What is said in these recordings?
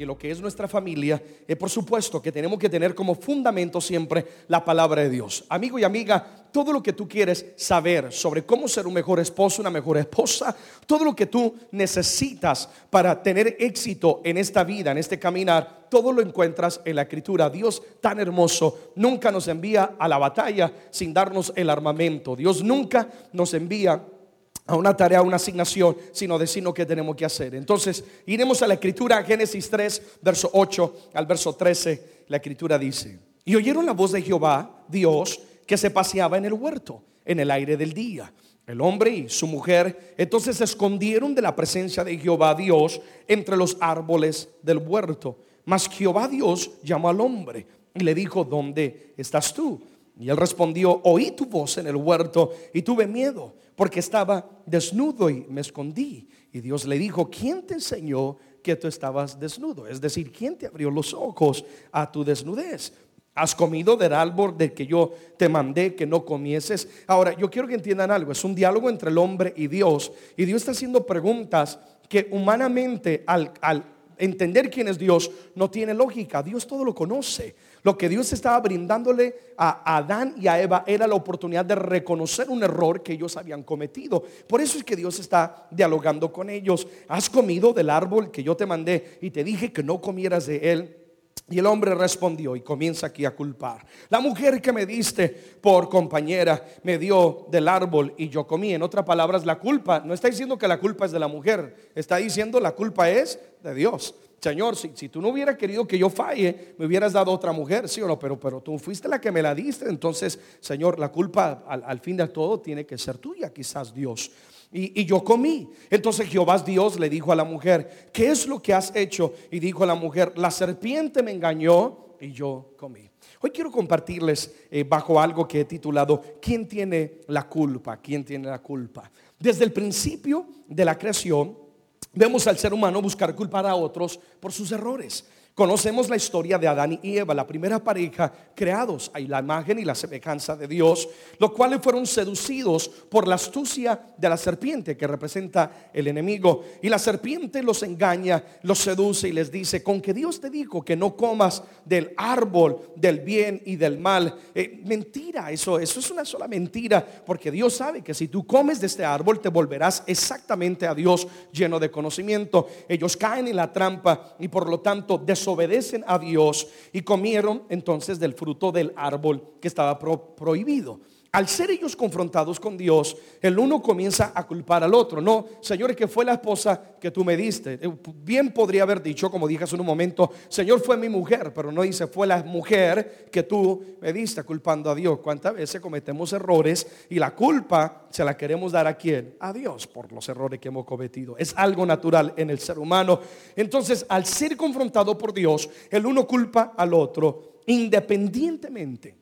y lo que es nuestra familia, es por supuesto que tenemos que tener como fundamento siempre la palabra de Dios. Amigo y amiga, todo lo que tú quieres saber sobre cómo ser un mejor esposo, una mejor esposa, todo lo que tú necesitas para tener éxito en esta vida, en este caminar, todo lo encuentras en la escritura. Dios tan hermoso nunca nos envía a la batalla sin darnos el armamento. Dios nunca nos envía a una tarea, a una asignación, sino decirnos qué tenemos que hacer. Entonces, iremos a la escritura, Génesis 3, verso 8 al verso 13. La escritura dice, y oyeron la voz de Jehová, Dios, que se paseaba en el huerto, en el aire del día. El hombre y su mujer entonces se escondieron de la presencia de Jehová Dios entre los árboles del huerto. Mas Jehová Dios llamó al hombre y le dijo, ¿dónde estás tú? Y él respondió, oí tu voz en el huerto y tuve miedo porque estaba desnudo y me escondí. Y Dios le dijo, ¿quién te enseñó que tú estabas desnudo? Es decir, ¿quién te abrió los ojos a tu desnudez? ¿Has comido del árbol del que yo te mandé que no comieses? Ahora, yo quiero que entiendan algo. Es un diálogo entre el hombre y Dios. Y Dios está haciendo preguntas que humanamente al, al entender quién es Dios no tiene lógica. Dios todo lo conoce. Lo que Dios estaba brindándole a Adán y a Eva era la oportunidad de reconocer un error que ellos habían cometido. Por eso es que Dios está dialogando con ellos. Has comido del árbol que yo te mandé y te dije que no comieras de él. Y el hombre respondió y comienza aquí a culpar. La mujer que me diste por compañera me dio del árbol y yo comí. En otras palabras, la culpa, no está diciendo que la culpa es de la mujer, está diciendo la culpa es de Dios. Señor, si, tú no hubieras querido que yo falle, me hubieras dado otra mujer, sí o no, pero, pero tú fuiste la que me la diste, entonces, Señor, la culpa al, al fin de todo tiene que ser tuya, quizás Dios. Y, y, yo comí. Entonces Jehová Dios le dijo a la mujer, ¿qué es lo que has hecho? Y dijo a la mujer, la serpiente me engañó y yo comí. Hoy quiero compartirles eh, bajo algo que he titulado, ¿quién tiene la culpa? ¿Quién tiene la culpa? Desde el principio de la creación, vemos al ser humano buscar culpar a otros por sus errores. Conocemos la historia de Adán y Eva, la primera pareja creados a la imagen y la semejanza de Dios, los cuales fueron seducidos por la astucia de la serpiente que representa el enemigo. Y la serpiente los engaña, los seduce y les dice, con que Dios te dijo que no comas del árbol del bien y del mal. Eh, mentira, eso, eso es una sola mentira, porque Dios sabe que si tú comes de este árbol te volverás exactamente a Dios lleno de conocimiento. Ellos caen en la trampa y por lo tanto obedecen a Dios y comieron entonces del fruto del árbol que estaba prohibido. Al ser ellos confrontados con Dios, el uno comienza a culpar al otro. No, Señor, que fue la esposa que tú me diste. Eh, bien podría haber dicho, como dije hace un momento, Señor, fue mi mujer, pero no dice, fue la mujer que tú me diste, culpando a Dios. ¿Cuántas veces cometemos errores y la culpa se la queremos dar a quién? A Dios por los errores que hemos cometido. Es algo natural en el ser humano. Entonces, al ser confrontado por Dios, el uno culpa al otro independientemente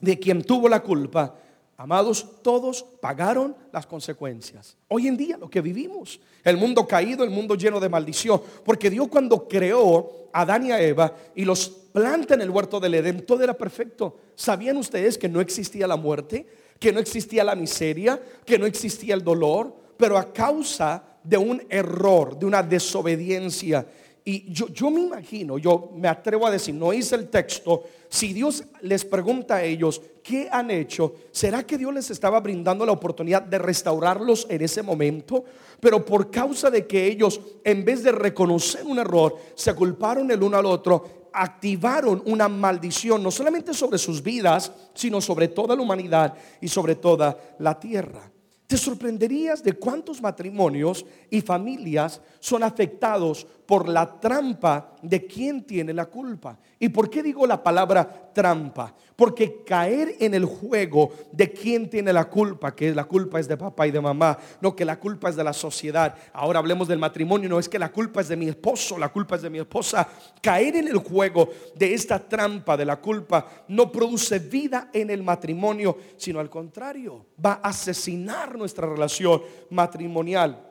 de quien tuvo la culpa, amados, todos pagaron las consecuencias. Hoy en día lo que vivimos, el mundo caído, el mundo lleno de maldición, porque Dios cuando creó a Adán y a Eva y los planta en el huerto del Edén, todo era perfecto. ¿Sabían ustedes que no existía la muerte, que no existía la miseria, que no existía el dolor? Pero a causa de un error, de una desobediencia, y yo, yo, me imagino, yo me atrevo a decir, no hice el texto, si Dios les pregunta a ellos, ¿qué han hecho? ¿Será que Dios les estaba brindando la oportunidad de restaurarlos en ese momento? Pero por causa de que ellos, en vez de reconocer un error, se culparon el uno al otro, activaron una maldición, no solamente sobre sus vidas, sino sobre toda la humanidad y sobre toda la tierra. Te sorprenderías de cuántos matrimonios y familias son afectados por la trampa de quien tiene la culpa. ¿Y por qué digo la palabra trampa? Porque caer en el juego de quien tiene la culpa, que la culpa es de papá y de mamá, no que la culpa es de la sociedad. Ahora hablemos del matrimonio, no es que la culpa es de mi esposo, la culpa es de mi esposa. Caer en el juego de esta trampa de la culpa no produce vida en el matrimonio, sino al contrario, va a asesinar nuestra relación matrimonial.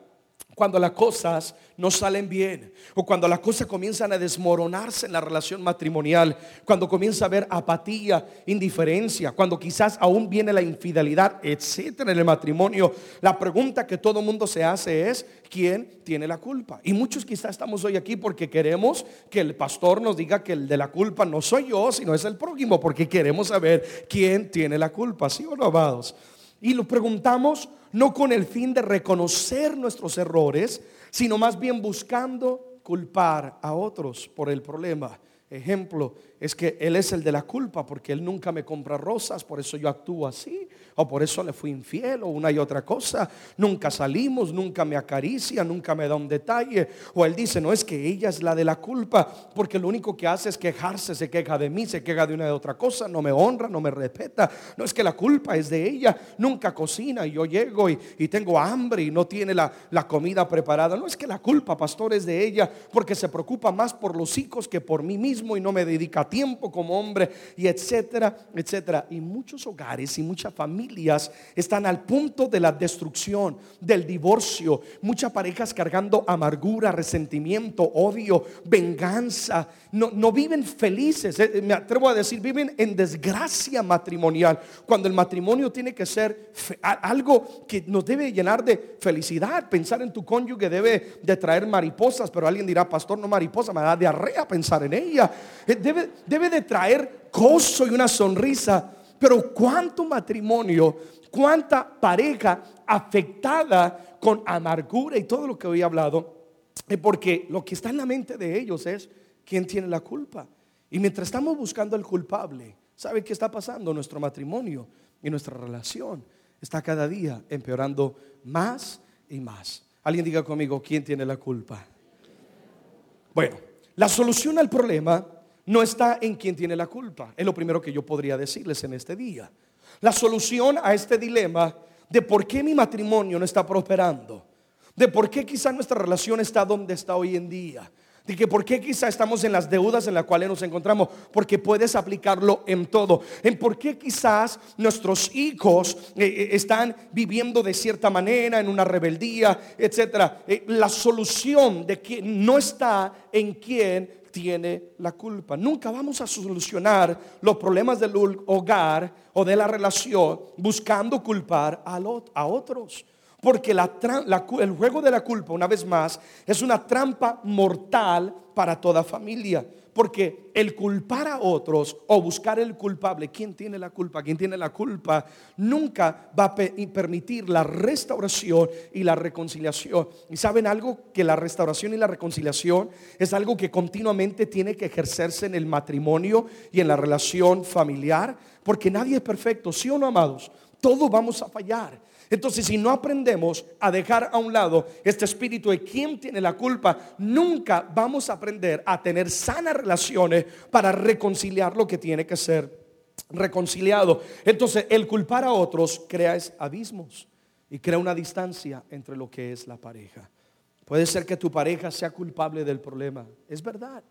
Cuando las cosas no salen bien o cuando las cosas comienzan a desmoronarse en la relación matrimonial, cuando comienza a haber apatía, indiferencia, cuando quizás aún viene la infidelidad, etcétera, en el matrimonio, la pregunta que todo mundo se hace es quién tiene la culpa. Y muchos quizás estamos hoy aquí porque queremos que el pastor nos diga que el de la culpa no soy yo, sino es el prójimo, porque queremos saber quién tiene la culpa, ¿sí o no, amados? Y lo preguntamos no con el fin de reconocer nuestros errores, sino más bien buscando culpar a otros por el problema. Ejemplo, es que Él es el de la culpa porque Él nunca me compra rosas, por eso yo actúo así o por eso le fui infiel, o una y otra cosa. Nunca salimos, nunca me acaricia, nunca me da un detalle. O él dice, no es que ella es la de la culpa, porque lo único que hace es quejarse, se queja de mí, se queja de una y otra cosa, no me honra, no me respeta. No es que la culpa es de ella, nunca cocina y yo llego y, tengo hambre y no tiene la, la comida preparada. No es que la culpa, pastor, es de ella, porque se preocupa más por los hijos que por mí mismo y no me dedica tiempo como hombre y etcétera, etcétera. Y muchos hogares y muchas familias están al punto de la destrucción, del divorcio. Muchas parejas cargando amargura, resentimiento, odio, venganza. No, no viven felices, eh, me atrevo a decir, viven en desgracia matrimonial. Cuando el matrimonio tiene que ser algo que nos debe llenar de felicidad. Pensar en tu cónyuge debe de traer mariposas, pero alguien dirá, pastor, no mariposa, me da diarrea pensar en ella. Eh, debe, debe de traer gozo y una sonrisa pero cuánto matrimonio, cuánta pareja afectada con amargura y todo lo que hoy he hablado, es porque lo que está en la mente de ellos es quién tiene la culpa. Y mientras estamos buscando al culpable, ¿sabe qué está pasando? Nuestro matrimonio y nuestra relación está cada día empeorando más y más. Alguien diga conmigo, ¿quién tiene la culpa? Bueno, la solución al problema no está en quien tiene la culpa. Es lo primero que yo podría decirles en este día. La solución a este dilema de por qué mi matrimonio no está prosperando, de por qué quizá nuestra relación está donde está hoy en día, de que por qué quizá estamos en las deudas en las cuales nos encontramos, porque puedes aplicarlo en todo, en por qué quizás nuestros hijos eh, eh, están viviendo de cierta manera, en una rebeldía, etcétera. Eh, la solución de que no está en quien tiene la culpa. Nunca vamos a solucionar los problemas del hogar o de la relación buscando culpar a otros. Porque el juego de la culpa, una vez más, es una trampa mortal para toda familia. Porque el culpar a otros o buscar el culpable, ¿quién tiene la culpa? ¿Quién tiene la culpa? Nunca va a permitir la restauración y la reconciliación. ¿Y saben algo? Que la restauración y la reconciliación es algo que continuamente tiene que ejercerse en el matrimonio y en la relación familiar. Porque nadie es perfecto, ¿sí o no, amados? Todos vamos a fallar. Entonces, si no aprendemos a dejar a un lado este espíritu de quién tiene la culpa, nunca vamos a aprender a tener sanas relaciones para reconciliar lo que tiene que ser reconciliado. Entonces, el culpar a otros crea abismos y crea una distancia entre lo que es la pareja. Puede ser que tu pareja sea culpable del problema, es verdad.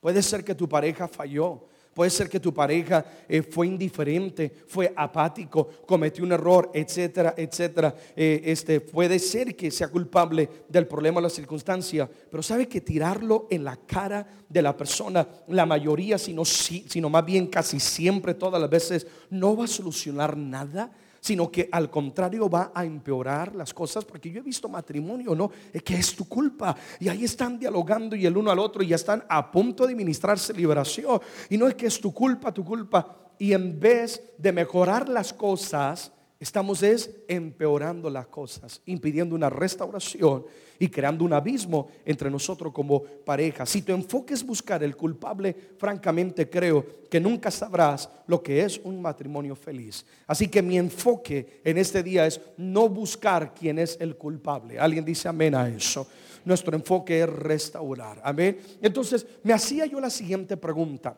Puede ser que tu pareja falló. Puede ser que tu pareja eh, fue indiferente, fue apático, cometió un error, etcétera, etcétera. Eh, este, puede ser que sea culpable del problema o la circunstancia, pero sabe que tirarlo en la cara de la persona, la mayoría, sino, sino más bien casi siempre, todas las veces, no va a solucionar nada sino que al contrario va a empeorar las cosas, porque yo he visto matrimonio, ¿no? Que es tu culpa. Y ahí están dialogando y el uno al otro y ya están a punto de ministrarse liberación. Y no es que es tu culpa, tu culpa. Y en vez de mejorar las cosas, estamos es empeorando las cosas, impidiendo una restauración y creando un abismo entre nosotros como pareja. Si tu enfoque es buscar el culpable, francamente creo que nunca sabrás lo que es un matrimonio feliz. Así que mi enfoque en este día es no buscar quién es el culpable. Alguien dice amén a eso. Nuestro enfoque es restaurar. Amén. Entonces me hacía yo la siguiente pregunta.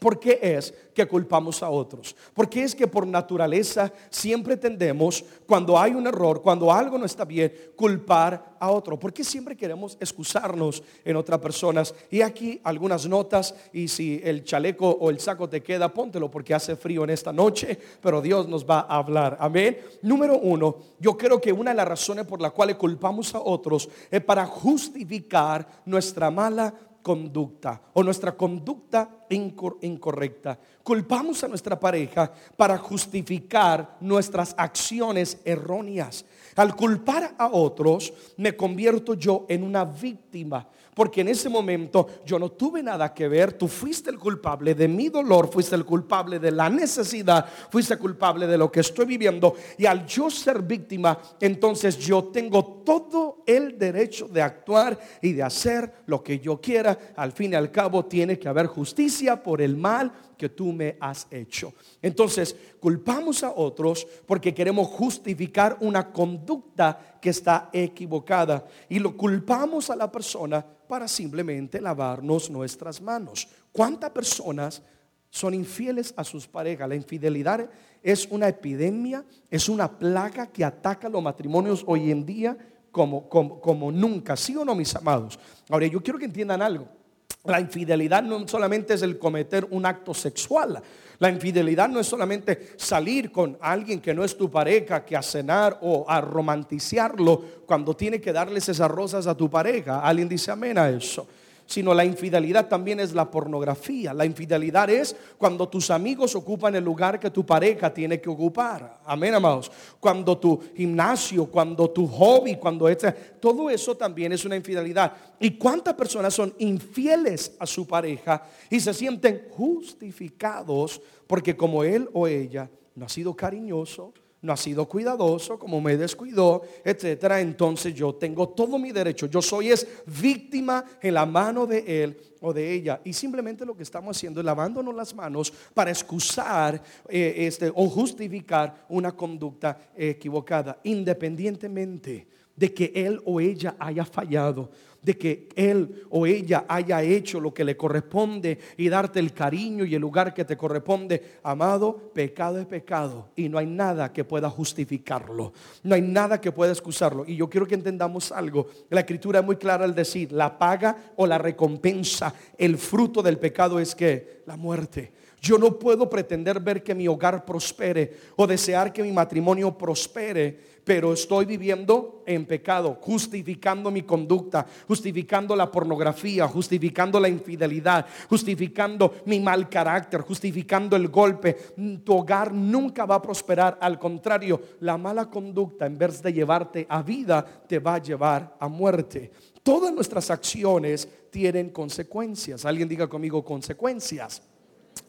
¿Por qué es que culpamos a otros? Porque es que por naturaleza siempre tendemos, cuando hay un error, cuando algo no está bien, culpar a otro. ¿Por qué siempre queremos excusarnos en otras personas? Y aquí algunas notas, y si el chaleco o el saco te queda, póntelo porque hace frío en esta noche, pero Dios nos va a hablar. Amén. Número uno, yo creo que una de las razones por las cuales culpamos a otros es para justificar nuestra mala conducta o nuestra conducta incorrecta. Culpamos a nuestra pareja para justificar nuestras acciones erróneas. Al culpar a otros, me convierto yo en una víctima porque en ese momento yo no tuve nada que ver, tú fuiste el culpable de mi dolor, fuiste el culpable de la necesidad, fuiste culpable de lo que estoy viviendo y al yo ser víctima, entonces yo tengo todo el derecho de actuar y de hacer lo que yo quiera. Al fin y al cabo tiene que haber justicia por el mal que tú me has hecho. Entonces, culpamos a otros porque queremos justificar una conducta que está equivocada y lo culpamos a la persona para simplemente lavarnos nuestras manos. ¿Cuántas personas son infieles a sus parejas? La infidelidad es una epidemia, es una plaga que ataca los matrimonios hoy en día como, como, como nunca. ¿Sí o no, mis amados? Ahora, yo quiero que entiendan algo. La infidelidad no solamente es el cometer un acto sexual. La infidelidad no es solamente salir con alguien que no es tu pareja, que a cenar o a romanticiarlo cuando tiene que darles esas rosas a tu pareja. Alguien dice amén a eso sino la infidelidad también es la pornografía. La infidelidad es cuando tus amigos ocupan el lugar que tu pareja tiene que ocupar. Amén, amados. Cuando tu gimnasio, cuando tu hobby, cuando este, todo eso también es una infidelidad. ¿Y cuántas personas son infieles a su pareja y se sienten justificados porque como él o ella no ha sido cariñoso, no ha sido cuidadoso, como me descuidó, etcétera, entonces yo tengo todo mi derecho. Yo soy es víctima en la mano de él o de ella. Y simplemente lo que estamos haciendo es lavándonos las manos para excusar eh, este, o justificar una conducta equivocada, independientemente de que él o ella haya fallado de que él o ella haya hecho lo que le corresponde y darte el cariño y el lugar que te corresponde. Amado, pecado es pecado y no hay nada que pueda justificarlo. No hay nada que pueda excusarlo. Y yo quiero que entendamos algo. La escritura es muy clara al decir, la paga o la recompensa, el fruto del pecado es que la muerte. Yo no puedo pretender ver que mi hogar prospere o desear que mi matrimonio prospere pero estoy viviendo en pecado, justificando mi conducta, justificando la pornografía, justificando la infidelidad, justificando mi mal carácter, justificando el golpe. Tu hogar nunca va a prosperar, al contrario, la mala conducta en vez de llevarte a vida, te va a llevar a muerte. Todas nuestras acciones tienen consecuencias. Alguien diga conmigo consecuencias.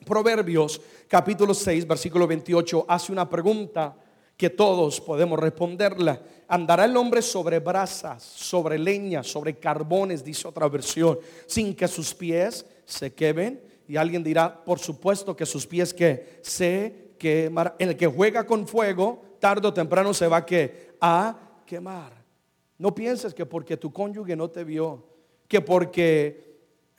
Proverbios capítulo 6, versículo 28 hace una pregunta que todos podemos responderla. Andará el hombre sobre brasas, sobre leña, sobre carbones, dice otra versión, sin que sus pies se quemen. Y alguien dirá, por supuesto que sus pies que se quemarán. El que juega con fuego, tarde o temprano se va a, que, a quemar. No pienses que porque tu cónyuge no te vio, que porque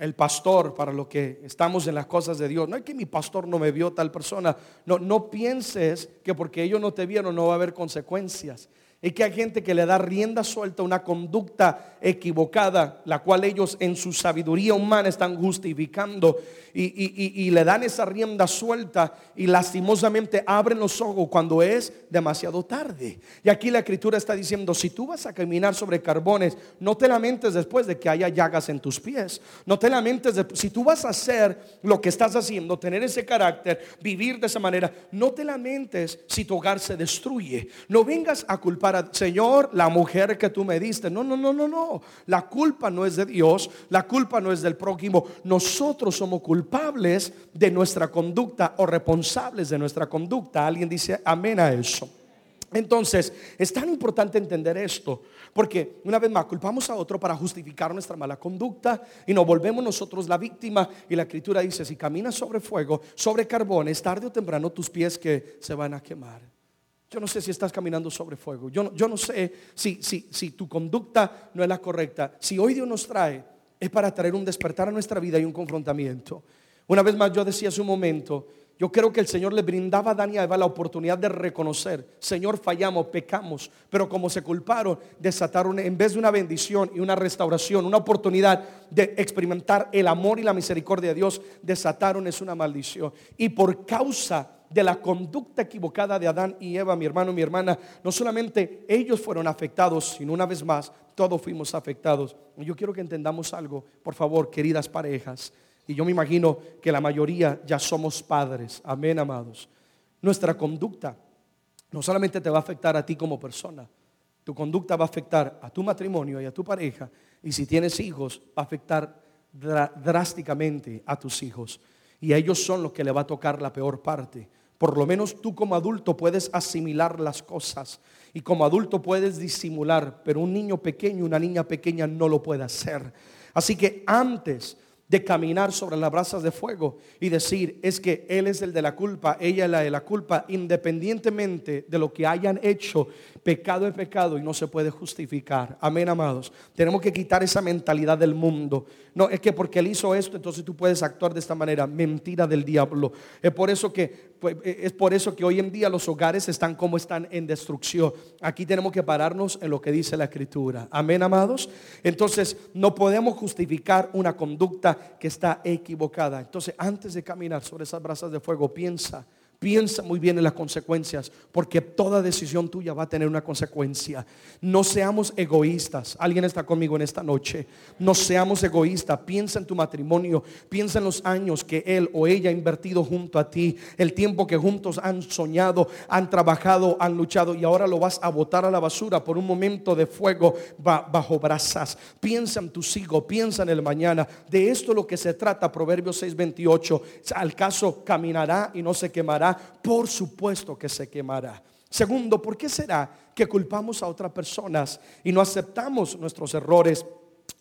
el pastor para lo que estamos en las cosas de Dios. No es que mi pastor no me vio tal persona. No, no pienses que porque ellos no te vieron no va a haber consecuencias. Es que hay gente que le da rienda suelta a una conducta equivocada, la cual ellos en su sabiduría humana están justificando y, le dan esa rienda suelta y lastimosamente abren los ojos cuando es demasiado tarde. Y aquí la escritura está diciendo, si tú vas a caminar sobre carbones, no te lamentes después de que haya llagas en tus pies. No te lamentes, si tú vas a hacer lo que estás haciendo, tener ese carácter, vivir de esa manera, no te lamentes si tu hogar se destruye. No vengas a culpar Señor, la mujer que tú me diste. No, no, no, no, no. La culpa no es de Dios, la culpa no es del prójimo. Nosotros somos culpables de nuestra conducta o responsables de nuestra conducta. Alguien dice amén a eso. Entonces, es tan importante entender esto, porque una vez más culpamos a otro para justificar nuestra mala conducta y nos volvemos nosotros la víctima. Y la escritura dice, si caminas sobre fuego, sobre carbones, tarde o temprano tus pies que se van a quemar. Yo no sé si estás caminando sobre fuego. Yo no, yo no sé si, si, si tu conducta no es la correcta. Si hoy Dios nos trae, es para traer un despertar a nuestra vida y un confrontamiento. Una vez más yo decía hace un momento, yo creo que el Señor le brindaba a Adán y a Eva la oportunidad de reconocer, Señor, fallamos, pecamos, pero como se culparon, desataron en vez de una bendición y una restauración, una oportunidad de experimentar el amor y la misericordia de Dios, desataron es una maldición. Y por causa de la conducta equivocada de Adán y Eva, mi hermano, mi hermana, no solamente ellos fueron afectados, sino una vez más, todos fuimos afectados. Yo quiero que entendamos algo, por favor, queridas parejas. Y yo me imagino que la mayoría ya somos padres. Amén, amados. Nuestra conducta no solamente te va a afectar a ti como persona, tu conducta va a afectar a tu matrimonio y a tu pareja. Y si tienes hijos, va a afectar drásticamente a tus hijos. Y a ellos son los que le va a tocar la peor parte. Por lo menos tú como adulto puedes asimilar las cosas y como adulto puedes disimular, pero un niño pequeño, una niña pequeña no lo puede hacer. Así que antes de caminar sobre las brasas de fuego y decir, es que Él es el de la culpa, ella es la de la culpa, independientemente de lo que hayan hecho, pecado es pecado y no se puede justificar. Amén, amados. Tenemos que quitar esa mentalidad del mundo. No, es que porque Él hizo esto, entonces tú puedes actuar de esta manera. Mentira del diablo. Es por eso que, es por eso que hoy en día los hogares están como están en destrucción. Aquí tenemos que pararnos en lo que dice la Escritura. Amén, amados. Entonces, no podemos justificar una conducta que está equivocada. Entonces, antes de caminar sobre esas brasas de fuego, piensa Piensa muy bien en las consecuencias, porque toda decisión tuya va a tener una consecuencia. No seamos egoístas. Alguien está conmigo en esta noche. No seamos egoístas. Piensa en tu matrimonio. Piensa en los años que él o ella ha invertido junto a ti. El tiempo que juntos han soñado, han trabajado, han luchado y ahora lo vas a botar a la basura por un momento de fuego bajo brasas. Piensa en tus hijos. Piensa en el mañana. De esto es lo que se trata. Proverbios 6:28. Al caso caminará y no se quemará por supuesto que se quemará. Segundo, ¿por qué será que culpamos a otras personas y no aceptamos nuestros errores?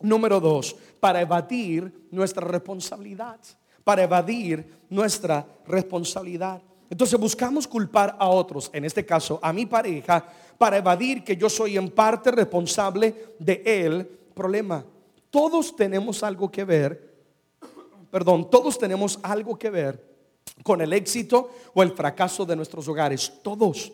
Número dos, para evadir nuestra responsabilidad. Para evadir nuestra responsabilidad. Entonces buscamos culpar a otros, en este caso a mi pareja, para evadir que yo soy en parte responsable de el problema. Todos tenemos algo que ver, perdón, todos tenemos algo que ver con el éxito o el fracaso de nuestros hogares. Todos,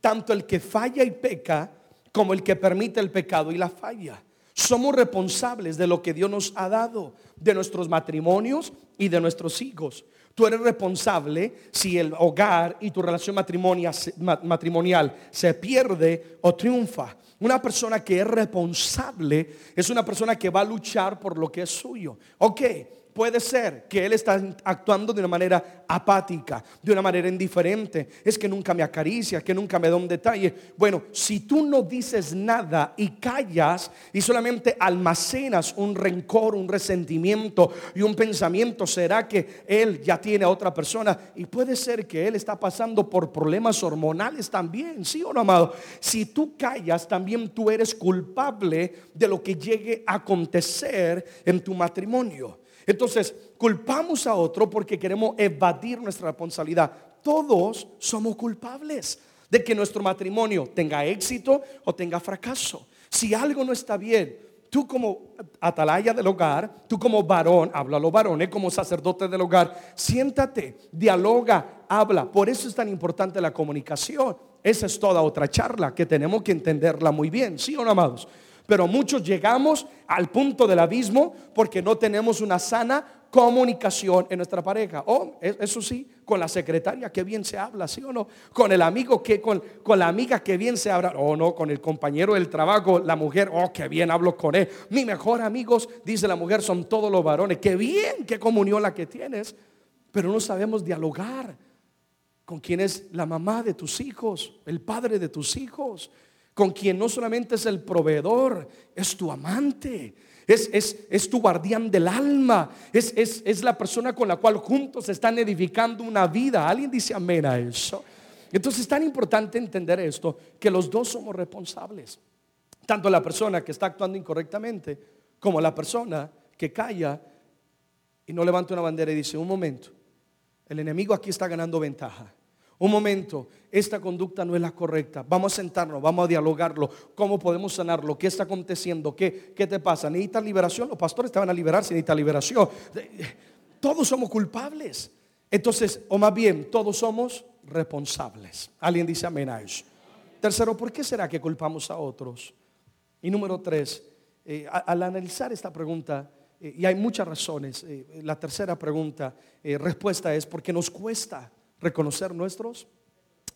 tanto el que falla y peca como el que permite el pecado y la falla. Somos responsables de lo que Dios nos ha dado, de nuestros matrimonios y de nuestros hijos. Tú eres responsable si el hogar y tu relación matrimonial se pierde o triunfa. Una persona que es responsable es una persona que va a luchar por lo que es suyo. Ok, Puede ser que él está actuando de una manera apática, de una manera indiferente. Es que nunca me acaricia, que nunca me da un detalle. Bueno, si tú no dices nada y callas y solamente almacenas un rencor, un resentimiento y un pensamiento, será que él ya tiene a otra persona. Y puede ser que él está pasando por problemas hormonales también, ¿sí o no, amado? Si tú callas, también tú eres culpable de lo que llegue a acontecer en tu matrimonio. Entonces, culpamos a otro porque queremos evadir nuestra responsabilidad. Todos somos culpables de que nuestro matrimonio tenga éxito o tenga fracaso. Si algo no está bien, tú como atalaya del hogar, tú como varón, habla a los varones, como sacerdote del hogar, siéntate, dialoga, habla. Por eso es tan importante la comunicación. Esa es toda otra charla que tenemos que entenderla muy bien, ¿sí o no, amados? Pero muchos llegamos al punto del abismo porque no tenemos una sana comunicación en nuestra pareja. Oh, eso sí, con la secretaria que bien se habla, ¿sí o no? Con el amigo que, con, con la amiga que bien se habla. Oh, no, con el compañero del trabajo, la mujer, oh, qué bien hablo con él. Mi mejor amigos, dice la mujer, son todos los varones. Qué bien, qué comunión la que tienes. Pero no sabemos dialogar con quién es la mamá de tus hijos, el padre de tus hijos con quien no solamente es el proveedor, es tu amante, es, es, tu guardián del alma, es, es, la persona con la cual juntos están edificando una vida. ¿Alguien dice amén a eso? Entonces es tan importante entender esto, que los dos somos responsables. Tanto la persona que está actuando incorrectamente como la persona que calla y no levanta una bandera y dice, un momento, el enemigo aquí está ganando ventaja un momento, esta conducta no es la correcta. Vamos a sentarnos, vamos a dialogarlo. ¿Cómo podemos sanarlo? ¿Qué está aconteciendo? ¿Qué, qué te pasa? ¿Necesitas liberación? Los pastores te van a liberar si necesitas liberación. Todos somos culpables. Entonces, o más bien, todos somos responsables. Alguien dice amén a. Tercero, ¿por qué será que culpamos a otros? Y número tres, eh, al analizar esta pregunta, eh, y hay muchas razones, eh, la tercera pregunta, respuesta es porque nos cuesta reconocer nuestros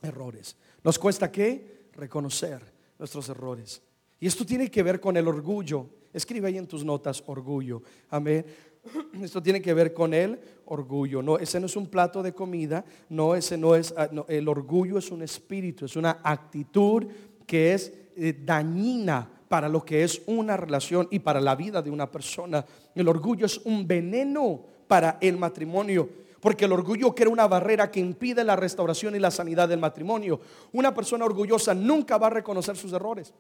errores. ¿Nos cuesta qué? Reconocer nuestros errores. Y esto tiene que ver con el orgullo. Escribe ahí en tus notas orgullo. Amén. Esto tiene que ver con el orgullo. No, ese no es un plato de comida. No, ese no es. Ah, el orgullo es un espíritu, es una actitud que es eh, dañina para lo que es una relación y para la vida de una persona. El orgullo es un veneno para el matrimonio. Porque el orgullo crea una barrera que impide la restauración y la sanidad del matrimonio. Una persona orgullosa nunca va a reconocer sus errores.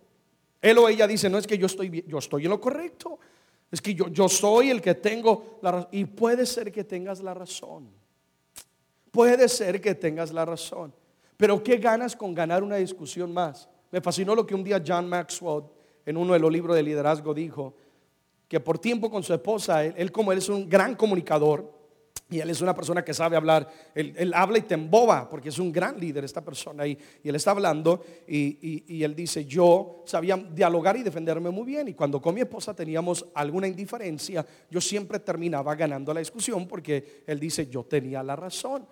Él o ella dice, no es que yo estoy, yo estoy en lo correcto. Es que yo, yo soy el que tengo la razón. Y puede ser que tengas la razón. Puede ser que tengas la razón. Pero ¿qué ganas con ganar una discusión más? Me fascinó lo que un día John Maxwell en uno de los libros de liderazgo dijo, que por tiempo con su esposa, él, como él es un gran comunicador, y él es una persona que sabe hablar, él, habla y te emboba, porque es un gran líder esta persona, y, y él está hablando, y, y, él dice, yo sabía dialogar y defenderme muy bien, y cuando con mi esposa teníamos alguna indiferencia, yo siempre terminaba ganando la discusión, porque él dice, yo tenía la razón.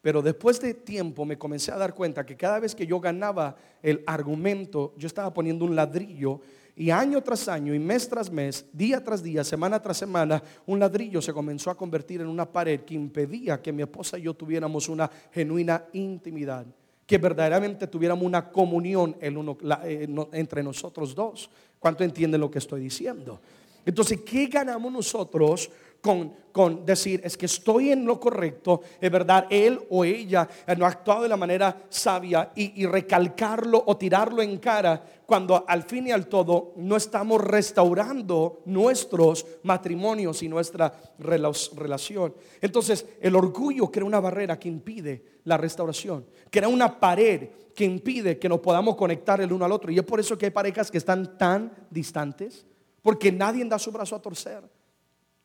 Pero después de tiempo me comencé a dar cuenta que cada vez que yo ganaba el argumento, yo estaba poniendo un ladrillo y año tras año y mes tras mes, día tras día, semana tras semana, un ladrillo se comenzó a convertir en una pared que impedía que mi esposa y yo tuviéramos una genuina intimidad, que verdaderamente tuviéramos una comunión eh, entre nosotros dos. ¿Cuánto entienden lo que estoy diciendo? Entonces, ¿qué ganamos nosotros con, con, decir, es que estoy en lo correcto, es verdad, él o ella no ha actuado de la manera sabia y, recalcarlo o tirarlo en cara cuando al fin y al todo no estamos restaurando nuestros matrimonios y nuestra relación. Entonces, el orgullo crea una barrera que impide la restauración, crea una pared que impide que nos podamos conectar el uno al otro. Y es por eso que hay parejas que están tan distantes, porque nadie da su brazo a torcer.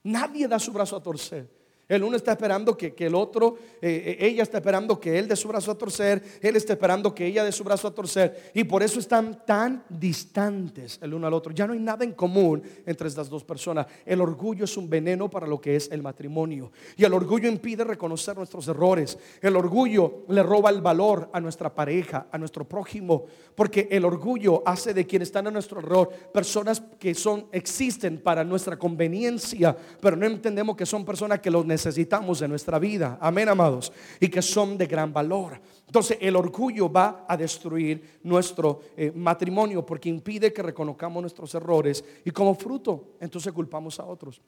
Nadie da su brazo a torcer. El uno está esperando que, el otro, eh, eh, ella está esperando que él dé su brazo a torcer, él está esperando que ella dé su brazo a torcer. Y por eso están tan distantes el uno al otro. Ya no hay nada en común entre estas dos personas. El orgullo es un veneno para lo que es el matrimonio. Y el orgullo impide reconocer nuestros errores. El orgullo le roba el valor a nuestra pareja, a nuestro prójimo. Porque el orgullo hace de quienes están a nuestro error personas que son, existen para nuestra conveniencia, pero no entendemos que son personas que los necesitan necesitamos en nuestra vida. Amén, amados. Y que son de gran valor. Entonces el orgullo va a destruir nuestro eh, matrimonio porque impide que reconozcamos nuestros errores y como fruto entonces culpamos a otros.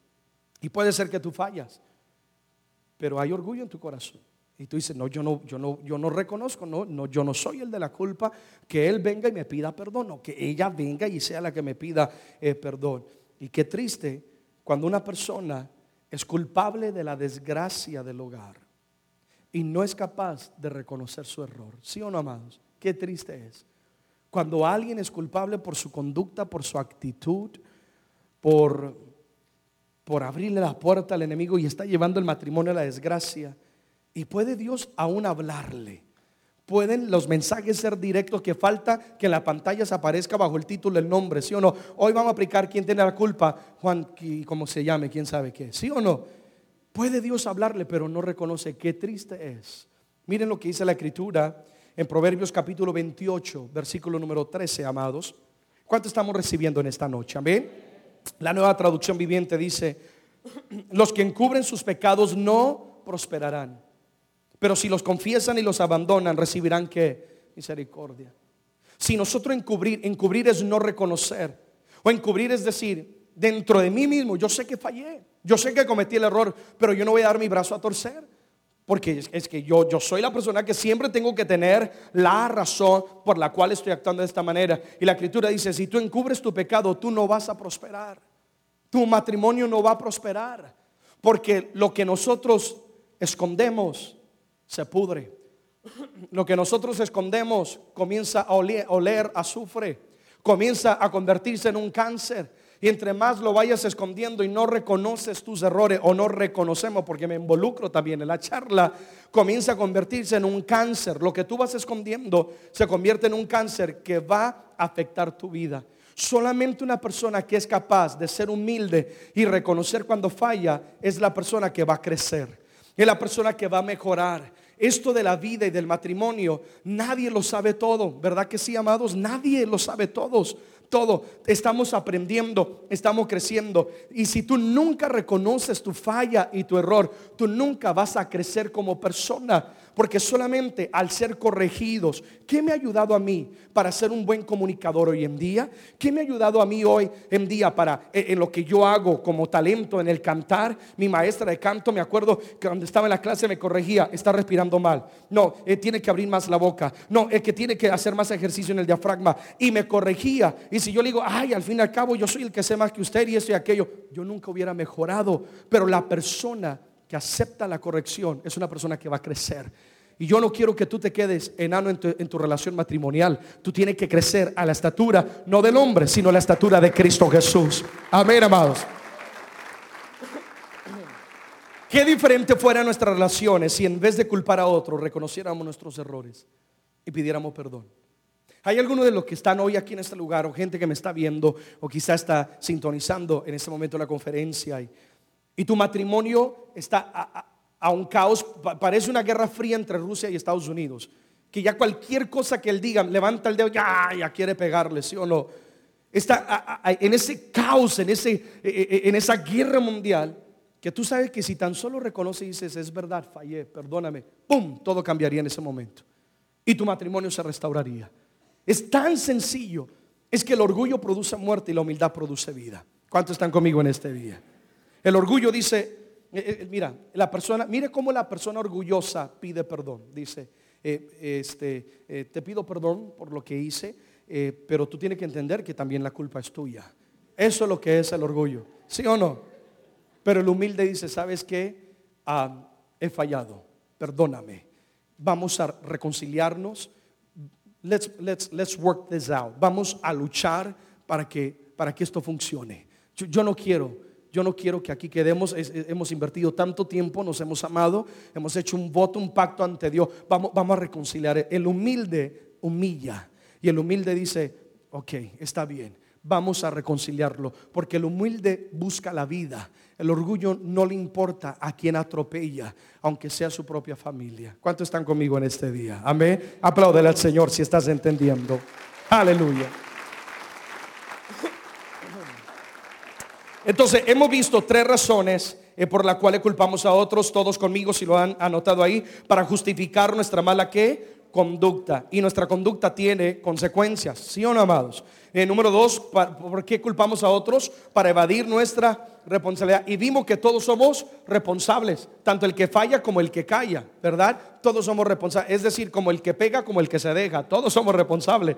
Y puede ser que tú fallas, pero hay orgullo en tu corazón. Y tú dices, no, yo no, yo no, yo no reconozco, no, no, yo no soy el de la culpa, que él venga y me pida perdón, o que ella venga y sea la que me pida eh, perdón. Y qué triste cuando una persona es culpable de la desgracia del hogar y no es capaz de reconocer su error. ¿Sí o no, amados? Qué triste es. Cuando alguien es culpable por su conducta, por su actitud, por, por abrirle la puerta al enemigo y está llevando el matrimonio a la desgracia, y puede Dios aún hablarle Pueden los mensajes ser directos que falta que en la pantalla se aparezca bajo el título el nombre, ¿sí o no? Hoy vamos a aplicar quién tiene la culpa, Juan, ¿cómo se llame? ¿Quién sabe qué? ¿Sí o no? Puede Dios hablarle, pero no reconoce. Qué triste es. Miren lo que dice la escritura en Proverbios capítulo 28, versículo número 13, amados. ¿Cuánto estamos recibiendo en esta noche? Amén. La nueva traducción viviente dice, los que encubren sus pecados no prosperarán pero si los confiesan y los abandonan, recibirán que misericordia. Si nosotros encubrir, encubrir es no reconocer. O encubrir es decir, dentro de mí mismo, yo sé que fallé, yo sé que cometí el error, pero yo no voy a dar mi brazo a torcer. Porque es, que yo, yo soy la persona que siempre tengo que tener la razón por la cual estoy actuando de esta manera. Y la escritura dice, si tú encubres tu pecado, tú no vas a prosperar. Tu matrimonio no va a prosperar. Porque lo que nosotros escondemos se pudre. Lo que nosotros escondemos comienza a oler, azufre, comienza a convertirse en un cáncer. Y entre más lo vayas escondiendo y no reconoces tus errores o no reconocemos, porque me involucro también en la charla, comienza a convertirse en un cáncer. Lo que tú vas escondiendo se convierte en un cáncer que va a afectar tu vida. Solamente una persona que es capaz de ser humilde y reconocer cuando falla es la persona que va a crecer. Es la persona que va a mejorar. Esto de la vida y del matrimonio, nadie lo sabe todo, ¿verdad que sí, amados? Nadie lo sabe todos todo. Estamos aprendiendo, estamos creciendo. Y si tú nunca reconoces tu falla y tu error, tú nunca vas a crecer como persona. Porque solamente al ser corregidos, ¿qué me ha ayudado a mí para ser un buen comunicador hoy en día? ¿Qué me ha ayudado a mí hoy en día para eh, en lo que yo hago como talento en el cantar? Mi maestra de canto, me acuerdo que cuando estaba en la clase me corregía, está respirando mal. No, eh, tiene que abrir más la boca. No, es que tiene que hacer más ejercicio en el diafragma. Y me corregía. Y si yo le digo, ay, al fin y al cabo yo soy el que sé más que usted y esto y aquello, yo nunca hubiera mejorado. Pero la persona que acepta la corrección es una persona que va a crecer. Y yo no quiero que tú te quedes enano en tu, relación matrimonial. Tú tienes que crecer a la estatura, no del hombre, sino a la estatura de Cristo Jesús. Amén, amados. Qué diferente fueran nuestras relaciones si en vez de culpar a otro reconociéramos nuestros errores y pidiéramos perdón. Hay algunos de los que están hoy aquí en este lugar o gente que me está viendo o quizá está sintonizando en este momento la conferencia y y tu matrimonio está a, un caos, parece una guerra fría entre Rusia y Estados Unidos, que ya cualquier cosa que él diga, levanta el dedo, ya, ya quiere pegarle, ¿sí o no? Está en ese caos, en, ese, e, e, e, en esa guerra mundial, que tú sabes que si tan solo reconoces y dices, es verdad, fallé, perdóname, ¡pum! Todo cambiaría en ese momento. Y tu matrimonio se restauraría. Es tan sencillo. Es que el orgullo produce muerte y la humildad produce vida. ¿Cuántos están conmigo en este día? El orgullo dice, eh, eh, mira, la persona, mire cómo la persona orgullosa pide perdón. Dice, eh, este, te pido perdón por lo que hice, pero tú tienes que entender que también la culpa es tuya. Eso es lo que es el orgullo, ¿sí o no? Pero el humilde dice, ¿sabes qué? Ah, he fallado, perdóname. Vamos a reconciliarnos. Let's, let's, let's work this out. Vamos a luchar para que, para que esto funcione. yo no quiero yo no quiero que aquí quedemos, hemos invertido tanto tiempo, nos hemos amado, hemos hecho un voto, un pacto ante Dios. Vamos, vamos a reconciliar. El humilde humilla y el humilde dice, ok, está bien, vamos a reconciliarlo, porque el humilde busca la vida. El orgullo no le importa a quien atropella, aunque sea su propia familia. ¿Cuántos están conmigo en este día? Amén. Apláudele al Señor si estás entendiendo. Aleluya. Entonces, hemos visto tres razones eh, por las cuales culpamos a otros, todos conmigo, si lo han anotado ahí, para justificar nuestra mala ¿qué? conducta. Y nuestra conducta tiene consecuencias, ¿sí o no, amados? Eh, número dos, ¿por qué culpamos a otros? Para evadir nuestra responsabilidad. Y vimos que todos somos responsables, tanto el que falla como el que calla, ¿verdad? Todos somos responsables. Es decir, como el que pega como el que se deja. Todos somos responsables.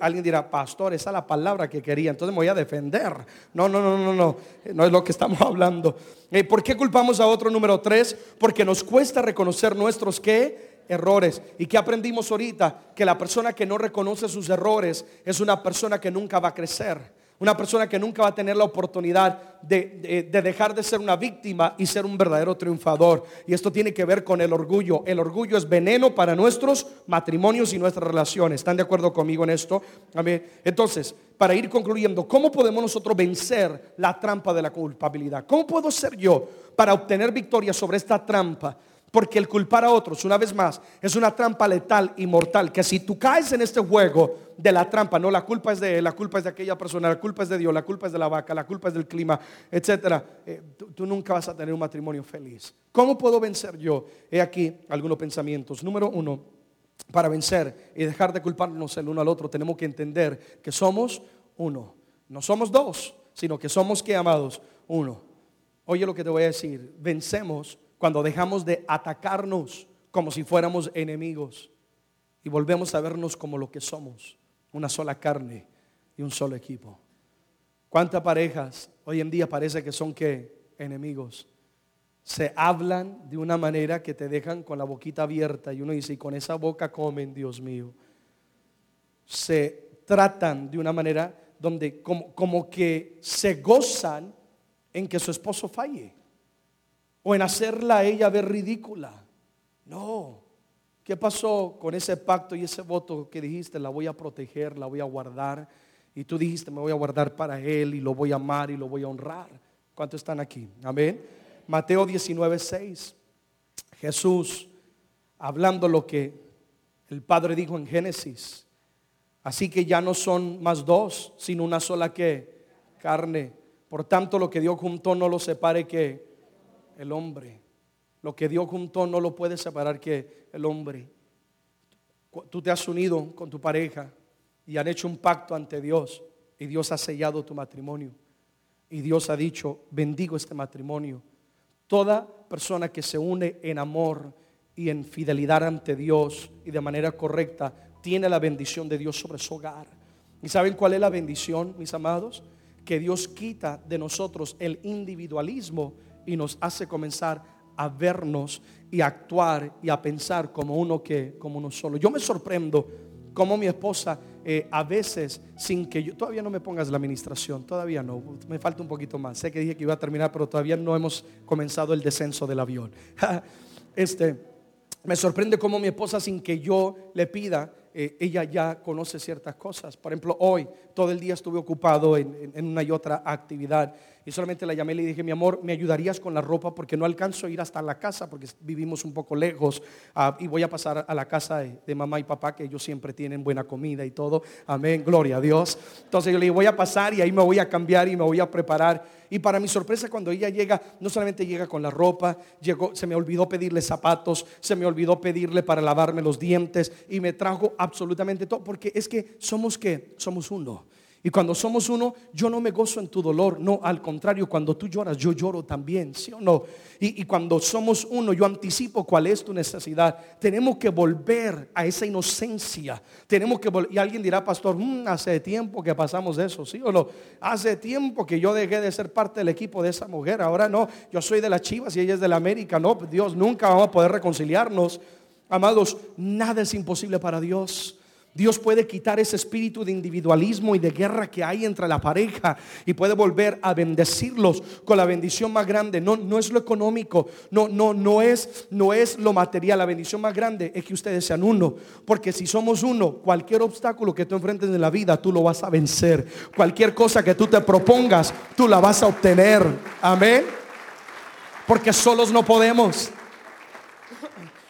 Alguien dirá, pastor, esa es la palabra que quería, entonces me voy a defender. No, no, no, no, no. No es lo que estamos hablando. Eh, ¿Por qué culpamos a otro número tres? Porque nos cuesta reconocer nuestros qué errores. ¿Y que aprendimos ahorita? Que la persona que no reconoce sus errores es una persona que nunca va a crecer. Una persona que nunca va a tener la oportunidad de, dejar de ser una víctima y ser un verdadero triunfador. Y esto tiene que ver con el orgullo. El orgullo es veneno para nuestros matrimonios y nuestras relaciones. ¿Están de acuerdo conmigo en esto? Entonces, para ir concluyendo, ¿cómo podemos nosotros vencer la trampa de la culpabilidad? ¿Cómo puedo ser yo para obtener victoria sobre esta trampa? Porque el culpar a otros, una vez más, es una trampa letal y mortal. Que si tú caes en este juego de la trampa, no, la culpa es de la culpa es de aquella persona, la culpa es de Dios, la culpa es de la vaca, la culpa es del clima, etcétera. Eh, tú, nunca vas a tener un matrimonio feliz. ¿Cómo puedo vencer yo? He aquí algunos pensamientos. Número uno, para vencer y dejar de culparnos el uno al otro, tenemos que entender que somos uno. No somos dos, sino que somos que amados uno. Oye lo que te voy a decir, vencemos cuando dejamos de atacarnos como si fuéramos enemigos y volvemos a vernos como lo que somos, una sola carne y un solo equipo. ¿Cuántas parejas hoy en día parece que son que enemigos? Se hablan de una manera que te dejan con la boquita abierta y uno dice, y con esa boca comen, Dios mío. Se tratan de una manera donde como, como que se gozan en que su esposo falle o en hacerla a ella ver ridícula. No. ¿Qué pasó con ese pacto y ese voto que dijiste? La voy a proteger, la voy a guardar. Y tú dijiste, me voy a guardar para Él y lo voy a amar y lo voy a honrar. ¿Cuántos están aquí? Amén. Mateo 19, 6. Jesús hablando lo que el Padre dijo en Génesis. Así que ya no son más dos, sino una sola que carne. Por tanto, lo que Dios juntó no lo separe que el hombre. Lo que Dios juntó no lo puede separar que el hombre. Tú te has unido con tu pareja y han hecho un pacto ante Dios y Dios ha sellado tu matrimonio. Y Dios ha dicho, bendigo este matrimonio. Toda persona que se une en amor y en fidelidad ante Dios y de manera correcta, tiene la bendición de Dios sobre su hogar. ¿Y saben cuál es la bendición, mis amados? Que Dios quita de nosotros el individualismo y nos hace comenzar a vernos y a actuar y a pensar como uno que como uno solo. Yo me sorprendo como mi esposa eh, a veces sin que yo todavía no me pongas la administración, todavía no, me falta un poquito más. Sé que dije que iba a terminar, pero todavía no hemos comenzado el descenso del avión. este me sorprende cómo mi esposa sin que yo le pida, eh, ella ya conoce ciertas cosas. Por ejemplo, hoy todo el día estuve ocupado en, una y otra actividad y solamente la llamé y le dije, mi amor, ¿me ayudarías con la ropa? Porque no alcanzo a ir hasta la casa porque vivimos un poco lejos ah, y voy a pasar a la casa de, mamá y papá que ellos siempre tienen buena comida y todo. Amén, gloria a Dios. Entonces yo le dije, voy a pasar y ahí me voy a cambiar y me voy a preparar. Y para mi sorpresa, cuando ella llega, no solamente llega con la ropa, llegó, se me olvidó pedirle zapatos, se me olvidó pedirle para lavarme los dientes y me trajo absolutamente todo, porque es que somos que somos uno. Y cuando somos uno, yo no me gozo en tu dolor, no, al contrario, cuando tú lloras, yo lloro también, ¿sí o no? Y, cuando somos uno, yo anticipo cuál es tu necesidad. Tenemos que volver a esa inocencia. Tenemos que y alguien dirá, pastor, mm, hace tiempo que pasamos eso, ¿sí o no? Hace tiempo que yo dejé de ser parte del equipo de esa mujer. Ahora no, yo soy de las Chivas y ella es de la América. No, Dios, nunca vamos a poder reconciliarnos. Amados, nada es imposible para Dios. Dios puede quitar ese espíritu de individualismo y de guerra que hay entre la pareja y puede volver a bendecirlos con la bendición más grande. No, no es lo económico, no, no, no es, no es lo material. La bendición más grande es que ustedes sean uno. Porque si somos uno, cualquier obstáculo que tú enfrentes en la vida, tú lo vas a vencer. Cualquier cosa que tú te propongas, tú la vas a obtener. Amén. Porque solos no podemos.